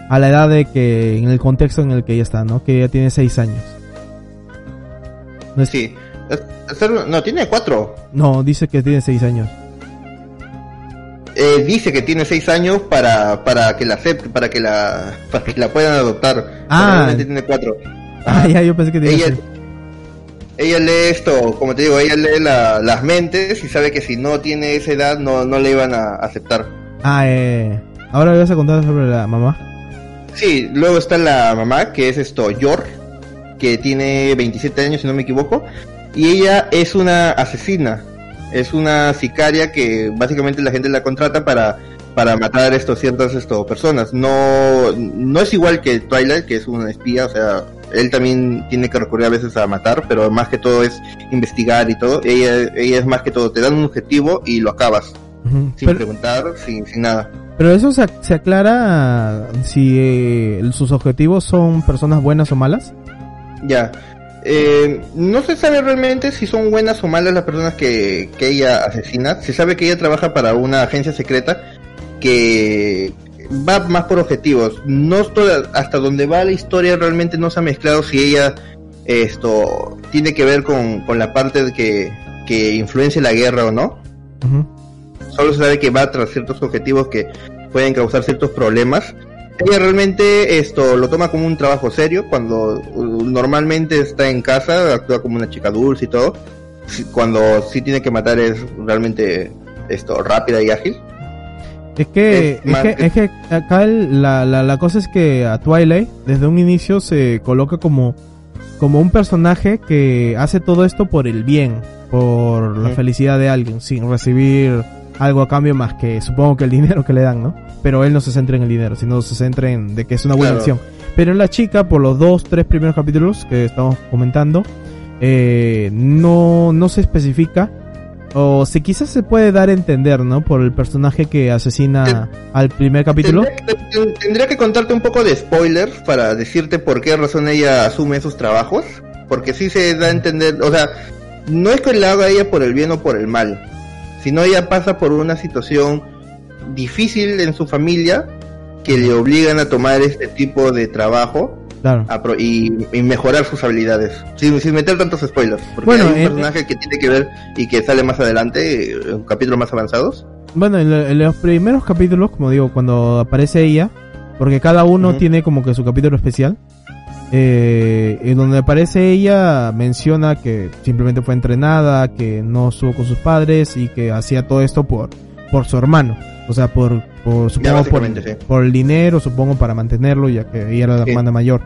a la edad de que, en el contexto en el que ella está, ¿no? Que ella tiene seis años. No, es- Sí. No, tiene cuatro. no, dice que tiene seis años. Eh, dice que tiene seis años para, para que la acepte, para que la, para que la puedan adoptar. Ah. Realmente tiene cuatro. Ah, ya, yo pensé que tenía ella, ella lee esto, como te digo, ella lee la- las mentes y sabe que si no tiene esa edad no, no le iban a aceptar. Ah, eh, ahora le vas a contar sobre la mamá. Sí, luego está la mamá, que es esto, Yor, que tiene 27 años si no me equivoco, y ella es una asesina, es una sicaria que básicamente la gente la contrata para para matar estos ciertas esto, personas. No no es igual que Twilight, que es una espía, o sea, él también tiene que recurrir a veces a matar, pero más que todo es investigar y todo. Ella ella es más que todo, te dan un objetivo y lo acabas, sin Pero, preguntar, sin, sin nada. Pero eso se, se aclara si eh, sus objetivos son personas buenas o malas. Ya. Eh, no se sabe realmente si son buenas o malas las personas que, que ella asesina. Se sabe que ella trabaja para una agencia secreta que va más por objetivos. No estoy, hasta donde va la historia realmente no se ha mezclado si ella esto tiene que ver con, con la parte de que, que influencia la guerra o no. Ujú. Solo se sabe que va tras ciertos objetivos que pueden causar ciertos problemas. Ella realmente esto lo toma como un trabajo serio cuando uh, normalmente está en casa, actúa como una chica dulce y todo. Cuando sí tiene que matar es realmente esto rápida y ágil. Es que, Es que, es que acá el- la, la, la cosa es que a Twilight desde un inicio se coloca como, como un personaje que hace todo esto por el bien, por la felicidad de alguien, sin recibir algo a cambio más que supongo que el dinero que le dan, ¿no? Pero él no se centra en el dinero, sino se centra en de que es una buena Claro. acción. Pero la chica, por los dos, tres primeros capítulos que estamos comentando, eh, no, no se especifica. O si quizás se puede dar a entender, ¿no? Por el personaje que asesina al primer capítulo. Tendría, ten- tendría que contarte un poco de spoilers para decirte por qué razón ella asume esos trabajos. Porque sí se da a entender, o sea, no es que la haga ella por el bien o por el mal, sino ella pasa por una situación difícil en su familia que le obligan a tomar este tipo de trabajo Claro. a pro- y, y mejorar sus habilidades. Sin, sin meter tantos spoilers, porque Bueno, hay un personaje que tiene que ver y que sale más adelante, eh, en capítulos más avanzados. Bueno, en, lo- en los primeros capítulos, como digo, cuando aparece ella, porque cada uno tiene como que su capítulo especial, eh, en donde aparece ella menciona que simplemente fue entrenada, que no estuvo con sus padres y que hacía todo esto por, por su hermano. O sea, por, por supongo por, sí. por el dinero, supongo para mantenerlo, ya que ella era la Sí. hermana mayor.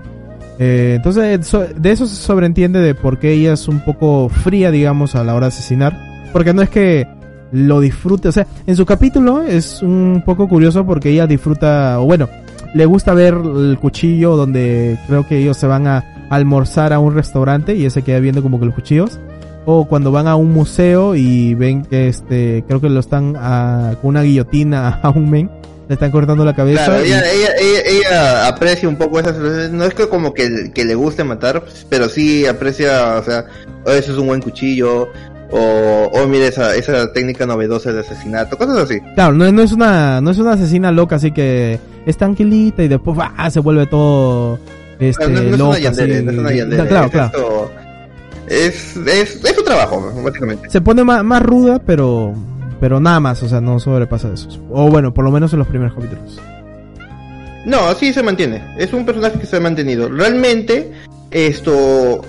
Eh, entonces, de eso se sobreentiende de por qué ella es un poco fría, digamos, a la hora de asesinar. Porque no es que lo disfrute, o sea, en su capítulo es un poco curioso porque ella disfruta, o bueno, le gusta ver el cuchillo donde creo que ellos se van a almorzar a un restaurante y ella se queda viendo como que los cuchillos. O cuando van a un museo y ven que este, creo que lo están ah, con una guillotina [LAUGHS] a un men, le están cortando la cabeza. Claro, y- ella, ella, ella, ella aprecia un poco esas no es que como que, que le guste matar, pero sí aprecia, o sea, eso es un buen cuchillo, o, oh, mira esa, esa técnica novedosa de asesinato, cosas así. Claro, no, no es una no es una asesina loca, así que es tranquilita y después ¡ah! se vuelve todo este, no, no es loca, una yandere, así. no es una yandere, Claro, es claro. esto- Es, es, es su trabajo, básicamente. Se pone más, más ruda, pero pero nada más, o sea, no sobrepasa de eso. O bueno, por lo menos en los primeros capítulos. No, sí se mantiene. Es un personaje que se ha mantenido. Realmente, esto.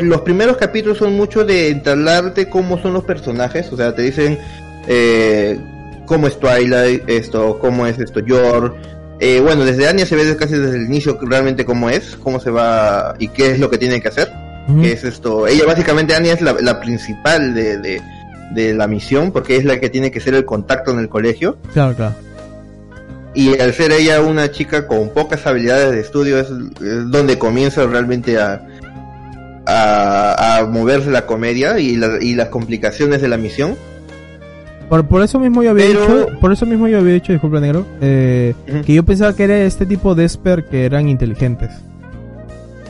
Los primeros capítulos son mucho de entablarte cómo son los personajes. O sea, te dicen eh, cómo es Twilight, esto, cómo es esto, Yor. Eh, bueno, desde Anya se ve casi desde el inicio realmente cómo es, cómo se va y qué es lo que tiene que hacer. Que es esto. Ella básicamente, Anya es la, la principal de, de, de la misión porque es la que tiene que ser el contacto en el colegio. Claro, claro. Y al ser ella una chica con pocas habilidades de estudio, es, es donde comienza realmente a, a, a moverse la comedia y, la- y las complicaciones de la misión. Por, por eso mismo yo había Pero- dicho, por eso mismo yo había dicho, disculpa negro, eh, que yo pensaba que era este tipo de Esper que eran inteligentes.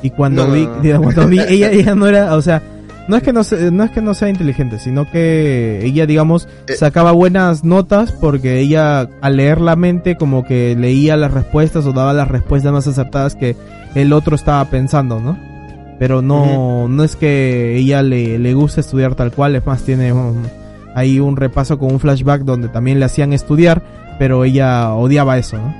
Y cuando No, vi, [LAUGHS] no. cuando vi, ella, ella no era, o sea, no es que no se- no es que no sea inteligente, sino que ella, digamos, Eh. sacaba buenas notas porque ella al leer la mente como que leía las respuestas o daba las respuestas más acertadas que el otro estaba pensando, ¿no? Pero no, no es que ella le, le guste estudiar tal cual, es más, tiene un- ahí un repaso con un flashback donde también le hacían estudiar, pero ella odiaba eso, ¿no?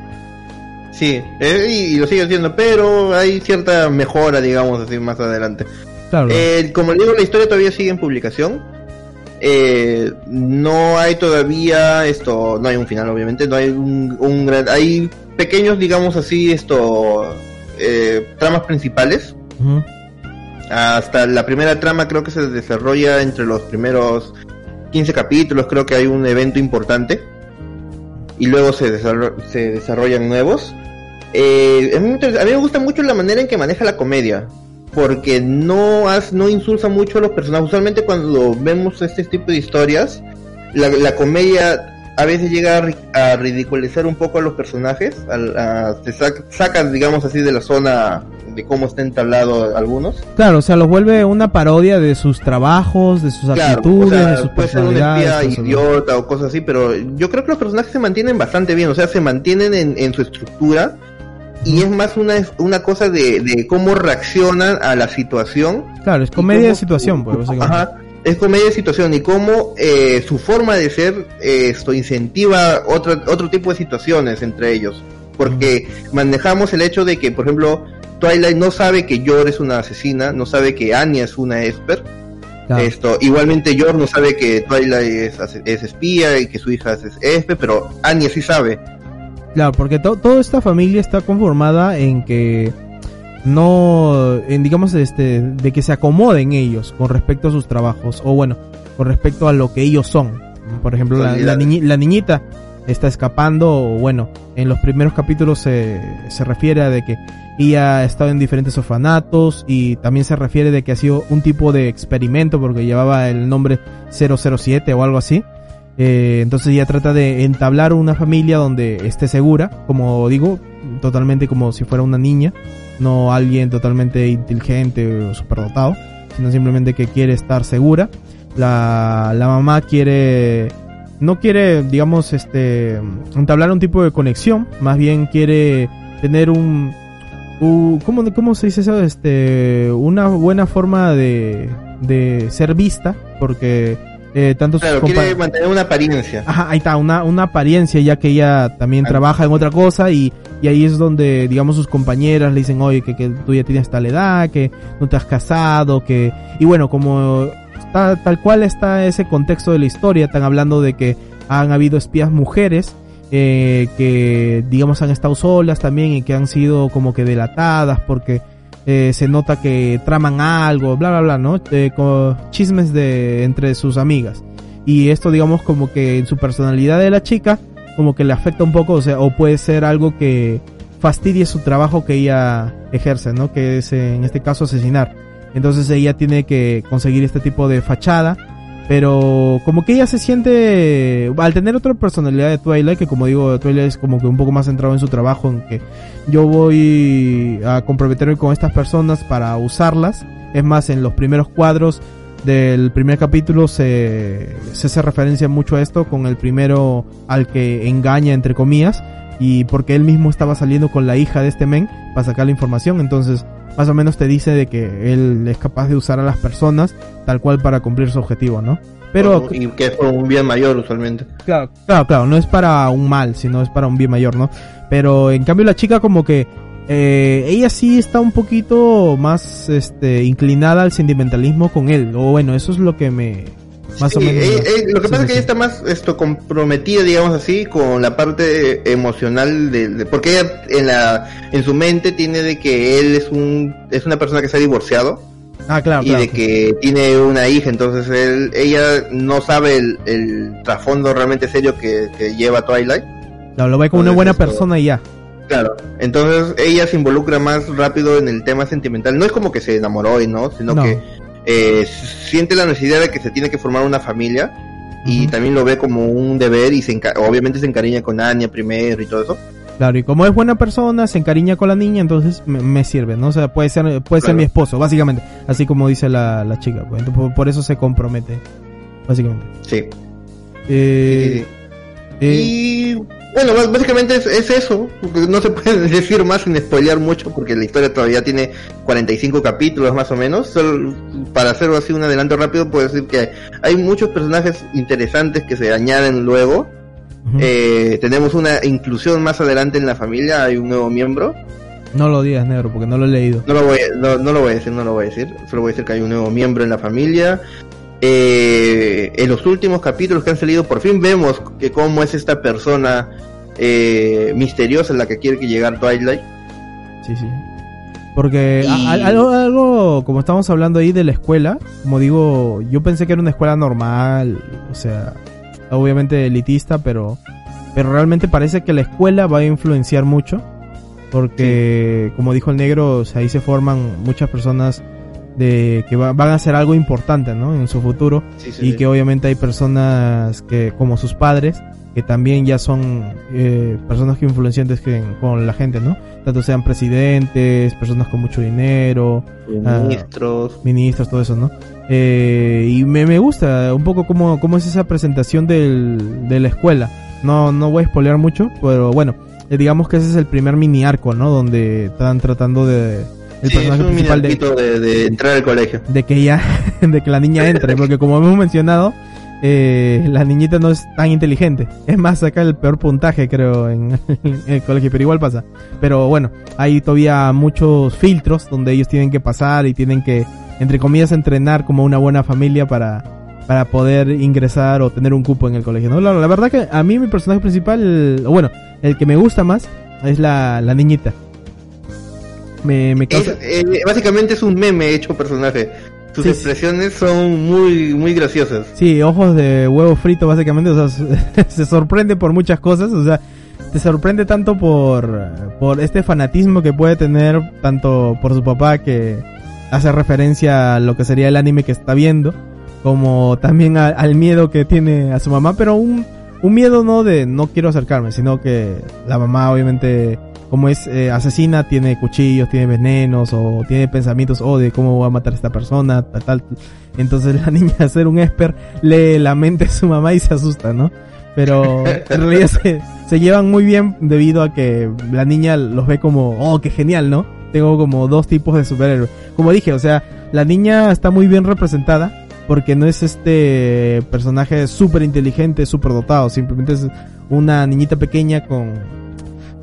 Sí, eh, y, y lo sigue haciendo, pero hay cierta mejora, digamos así, más adelante. Claro. Eh, como le digo, la historia todavía sigue en publicación. Eh, no hay todavía esto, no hay un final, obviamente, no hay un, un gran, hay pequeños, digamos así, esto, eh, tramas principales. Ujú. Hasta la primera trama creo que se desarrolla entre los primeros 15 capítulos, creo que hay un evento importante. Y luego se, se desarrollan nuevos. Eh, a mí me gusta mucho la manera en que maneja la comedia. Porque no, has, no insulsa mucho a los personajes. Usualmente cuando vemos este tipo de historias, la, comedia a veces llega a, a ridiculizar un poco a los personajes. a- sacas, digamos así, de la zona de cómo está entablado algunos. Claro, o sea, los vuelve una parodia de sus trabajos, de sus Claro, actitudes, o sea, de sus puede ser un espía idiota o cosas así, pero yo creo que los personajes se mantienen bastante bien, o sea, se mantienen en, en su estructura y es más una, una cosa de, de cómo reaccionan a la situación. Claro, es comedia de cómo- situación, pues. Ajá, es comedia de situación y cómo eh, su forma de ser eh, esto incentiva otro, otro tipo de situaciones entre ellos. Porque manejamos el hecho de que, por ejemplo, Twilight no sabe que Yor es una asesina, no sabe que Anya es una Esper, Claro. esto, igualmente Yor no sabe que Twilight es, es espía y que su hija es Espe, pero Anya sí sabe. Claro, porque to- toda esta familia está conformada en que no, en digamos, este, de que se acomoden ellos con respecto a sus trabajos, o bueno, con respecto a lo que ellos son. Por ejemplo, la, la, niñi- la niñita está escapando, o bueno, en los primeros capítulos se, se refiere a de que ella ha estado en diferentes orfanatos y también se refiere de que ha sido un tipo de experimento porque llevaba el nombre 007 o algo así. Eh, entonces ella trata de entablar una familia donde esté segura, como digo, totalmente como si fuera una niña, no alguien totalmente inteligente o superdotado, sino simplemente que quiere estar segura. La, la mamá quiere, no quiere, digamos, este, entablar un tipo de conexión, más bien quiere tener un, un ¿cómo, ¿cómo se dice eso? Este, una buena forma de, de ser vista, porque eh, tanto Claro, quiere mantener una apariencia. Ajá, ahí está, una, una apariencia, ya que ella también trabaja en otra cosa y, y ahí es donde, digamos, sus compañeras le dicen, oye, que, que tú ya tienes tal edad, que no te has casado, que... Y bueno, como tal cual está ese contexto de la historia, están hablando de que han habido espías mujeres eh, que, digamos, han estado solas también y que han sido como que delatadas porque eh, se nota que traman algo, bla, bla, bla, ¿no? Eh, chismes de entre sus amigas. Y esto, digamos, como que en su personalidad de la chica, como que le afecta un poco, o sea, o puede ser algo que fastidie su trabajo que ella ejerce, ¿no? Que es, en este caso, asesinar. Entonces ella tiene que conseguir este tipo de fachada, pero como que ella se siente, al tener otra personalidad de Twilight, que como digo, Twilight es como que un poco más centrado en su trabajo, en que yo voy a comprometerme con estas personas para usarlas. Es más, en los primeros cuadros del primer capítulo se, se hace referencia mucho a esto con el primero al que engaña entre comillas y porque él mismo estaba saliendo con la hija de este men para sacar la información, entonces más o menos te dice de que él es capaz de usar a las personas tal cual para cumplir su objetivo, ¿no? Pero y que es por un bien mayor usualmente. Claro, claro, claro, no es para un mal, sino es para un bien mayor, ¿no? Pero en cambio la chica como que eh, ella sí está un poquito más este inclinada al sentimentalismo con él, o bueno, eso es lo que me más o menos. Eh, eh, lo que pasa es que ella está más esto comprometida, digamos así, con la parte emocional de, porque ella en la en su mente tiene de que él es un es una persona que se ha divorciado. Ah, claro, y de que tiene una hija, entonces él, ella no sabe el, trasfondo realmente serio que, lleva Twilight. No, lo ve como una buena persona y ya. Claro, entonces ella se involucra más rápido en el tema sentimental. No es como que se enamoró y no, sino que eh, siente la necesidad de que se tiene que formar una familia y también lo ve como un deber y se obviamente se encariña con Anya primero y todo eso. Claro, y como es buena persona, se encariña con la niña, entonces me, sirve, ¿no? O sea, puede ser, puede ser mi esposo, básicamente, así como dice la, la chica, pues. por, eso se compromete, básicamente. Sí. Eh, eh, y bueno, básicamente es, eso. No se puede [LAUGHS] decir más sin spoilear mucho porque la historia todavía tiene 45 capítulos más o menos. Solo para hacerlo así un adelanto rápido, puedo decir que hay muchos personajes interesantes que se añaden luego. Eh, tenemos una inclusión más adelante en la familia, hay un nuevo miembro. No lo digas, negro, porque no lo he leído. No lo voy, no, no lo voy a decir, no lo voy a decir. Solo voy a decir que hay un nuevo miembro en la familia. Eh, en los últimos capítulos que han salido, por fin vemos que cómo es esta persona eh, misteriosa en la que quiere que llegar Twilight. Sí, sí. Porque algo, algo, como estamos hablando ahí de la escuela, como digo, yo pensé que era una escuela normal, o sea, obviamente elitista, pero, pero realmente parece que la escuela va a influenciar mucho, porque como dijo el negro, ahí se forman muchas personas de que van a hacer algo importante, ¿no? En su futuro y que obviamente hay personas que como sus padres que también ya son eh, personas que influenciantes que, con la gente, ¿no? Tanto sean presidentes, personas con mucho dinero, ministros, ministros, todo eso, ¿no? Eh, y me, me gusta un poco cómo, cómo es esa presentación del, de la escuela. No, no voy a spoilear mucho, pero bueno, eh, digamos que ese es el primer mini arco, ¿no? Donde están tratando de el personaje principal de, entrar al colegio. De que ya, [LAUGHS] de que la niña entre, porque como hemos mencionado, eh, la niñita no es tan inteligente. Es más, saca el peor puntaje, creo, [LAUGHS] en, el colegio, pero igual pasa. Pero bueno, hay todavía muchos filtros donde ellos tienen que pasar y tienen que, entre comillas, entrenar como una buena familia para, para poder ingresar o tener un cupo en el colegio. ¿no? La, la verdad que a mí mi personaje principal, bueno, el que me gusta más es la, la niñita. Me, me eh, básicamente es un meme hecho personaje. Sus expresiones son muy, muy graciosas. Sí, ojos de huevo frito, básicamente. O sea, [LAUGHS] se sorprende por muchas cosas. O sea, te sorprende tanto por, por este fanatismo que puede tener, tanto por su papá que hace referencia a lo que sería el anime que está viendo, como también al miedo que tiene a su mamá, pero un, un miedo no de no quiero acercarme, sino que la mamá obviamente como es eh, asesina, tiene cuchillos, tiene venenos o tiene pensamientos, oh, de cómo voy a matar a esta persona, tal, tal. Entonces la [LAUGHS] niña, al ser un esper, lee la mente su mamá y se asusta, ¿no? Pero en realidad se, se llevan muy bien debido a que la niña los ve como, oh, qué genial, ¿no? Tengo como dos tipos de superhéroes. Como dije, o sea, la niña está muy bien representada porque no es este personaje súper inteligente, súper dotado, simplemente es una niñita pequeña con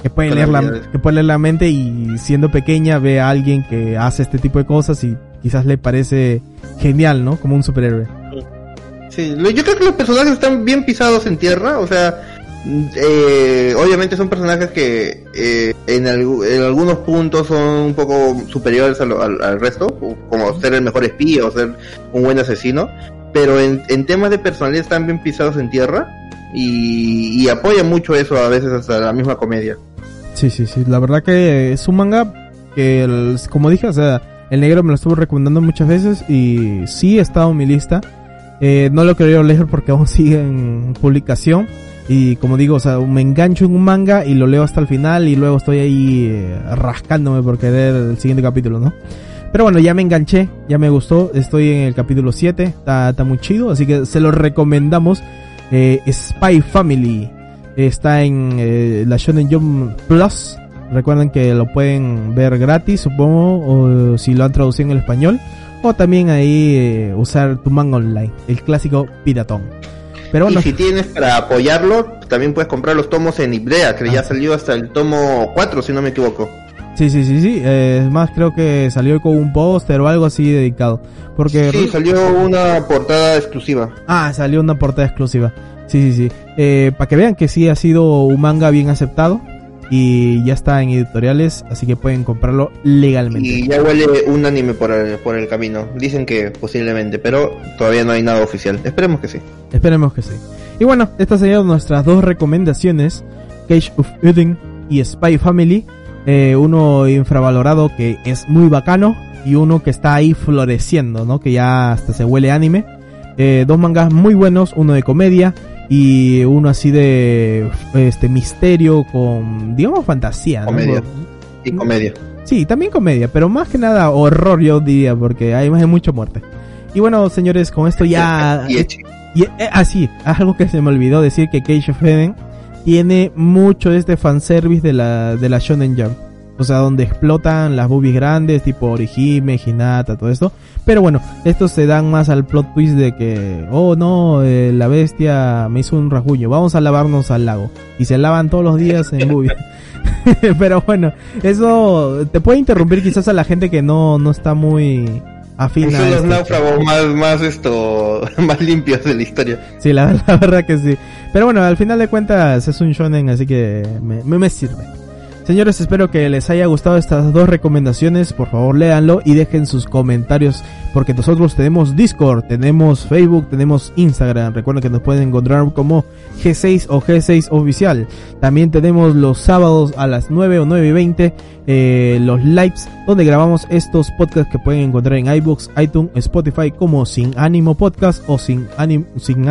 que puede, leer la, que puede leer la mente y siendo pequeña ve a alguien que hace este tipo de cosas y quizás le parece genial, ¿no? Como un superhéroe. Sí, yo creo que los personajes están bien pisados en tierra, o sea, eh, obviamente son personajes que eh, en, en, algunos puntos son un poco superiores al, resto, como ser el mejor espía o ser un buen asesino, pero en, en temas de personalidad están bien pisados en tierra y, y apoya mucho eso a veces hasta la misma comedia. Sí, sí, sí. La verdad que es un manga que, como dije, o sea, el negro me lo estuvo recomendando muchas veces y sí ha estado en mi lista. Eh, no lo quería leer porque aún [LAUGHS] sigue en publicación. Y como digo, o sea, me engancho en un manga y lo leo hasta el final y luego estoy ahí eh, rascándome por querer el siguiente capítulo, ¿no? Pero bueno, ya me enganché, ya me gustó. Estoy en el capítulo 7, está, está muy chido, así que se lo recomendamos. Eh, Spy Family. Está en eh, la Shonen Jump Plus. Recuerden que lo pueden ver gratis, supongo, o si lo han traducido en el español. O también ahí eh, usar tu manga online, el clásico piratón. Pero bueno, y si tienes para apoyarlo, también puedes comprar los tomos en Ibrea, que ya ah. salió hasta el tomo 4, si no me equivoco. Sí, sí, sí, sí. Eh, es más, creo que salió con un póster o algo así dedicado. Porque sí, salió una portada exclusiva. Ah, salió una portada exclusiva. Sí, sí, sí. Eh, para que vean que sí ha sido un manga bien aceptado y ya está en editoriales, así que pueden comprarlo legalmente. Y ya huele un anime por el, por el camino. Dicen que posiblemente, pero todavía no hay nada oficial. Esperemos que sí. Esperemos que sí. Y bueno, estas serían nuestras dos recomendaciones, Cage of Eden y Spy Family. Eh, uno infravalorado que es muy bacano y uno que está ahí floreciendo, ¿no? Que ya hasta se huele anime. Eh, dos mangas muy buenos, uno de comedia y uno así de este misterio con digamos fantasía comedia. Y comedia. Sí también comedia pero más que nada horror yo diría porque hay más de muerte. Y bueno señores con esto ya [LAUGHS] y, y eh, así ah, algo que se me olvidó decir que Cage of Heaven tiene mucho este fanservice de la de la Shonen Jump o sea, donde explotan las boobies grandes, tipo Orihime, Hinata, todo esto. Pero bueno, estos se dan más al plot twist de que, oh no, eh, la bestia me hizo un rasguño, vamos a lavarnos al lago. Y se lavan todos los días en boobies. [LAUGHS] Pero bueno, eso te puede interrumpir quizás a la gente que no, no está muy afín Son los náufragos más, más esto, [LAUGHS] más limpios de la historia. Sí, [LAUGHS] la, verdad que sí. Pero bueno, al final de cuentas es un shonen, así que me, me sirve. Señores, espero que les haya gustado estas dos recomendaciones. Por favor, léanlo y dejen sus comentarios. Porque nosotros tenemos Discord, tenemos Facebook, tenemos Instagram. Recuerden que nos pueden encontrar como G6 o G6 Oficial. También tenemos los sábados a las 9 o 9 y 20 eh, los lives donde grabamos estos podcasts que pueden encontrar en iBooks, iTunes, Spotify como Sin Ánimo Podcast o Sin Ánimo, sin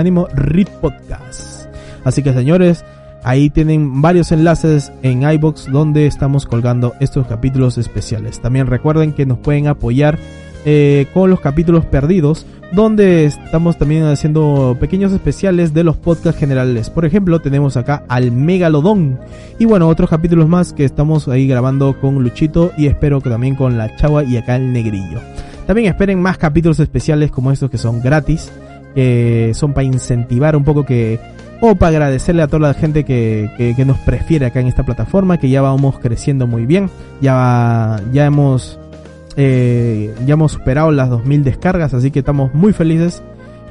Podcast. Así que señores, Ahí tienen varios enlaces en iBox donde estamos colgando estos capítulos especiales. También recuerden que nos pueden apoyar eh, con los capítulos perdidos, donde estamos también haciendo pequeños especiales de los podcasts generales. Por ejemplo, tenemos acá al Megalodón y bueno, otros capítulos más que estamos ahí grabando con Luchito y espero que también con la Chava y acá el Negrillo. También esperen más capítulos especiales como estos que son gratis, que son para incentivar un poco que o para agradecerle a toda la gente que, nos prefiere acá en esta plataforma, que ya vamos creciendo muy bien, ya, ya hemos eh, ya hemos superado las 2000 descargas, así que estamos muy felices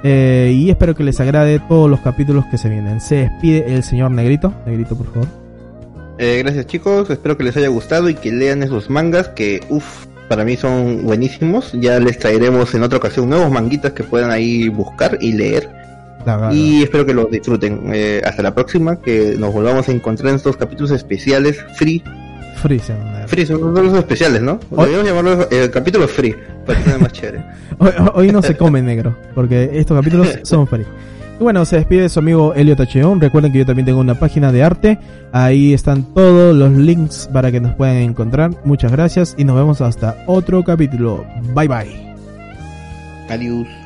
eh, y espero que les agrade todos los capítulos que se vienen. Se despide el señor Negrito, Negrito por favor. Eh, gracias chicos, espero que les haya gustado y que lean esos mangas que, uff, para mí son buenísimos. Ya les traeremos en otra ocasión nuevos manguitas que puedan ahí buscar y leer y espero que lo disfruten. Eh, hasta la próxima, que nos volvamos a encontrar en estos capítulos especiales free. Free, Free, son los especiales, ¿no? Podríamos llamarlos eh, capítulos free, para que sea más chévere. [LAUGHS] Hoy, no se come negro, porque estos capítulos [LAUGHS] son free. Y bueno, se despide su amigo Elio Tacheón. Recuerden que yo también tengo una página de arte. Ahí están todos los links para que nos puedan encontrar. Muchas gracias y nos vemos hasta otro capítulo. Bye bye. Adiós.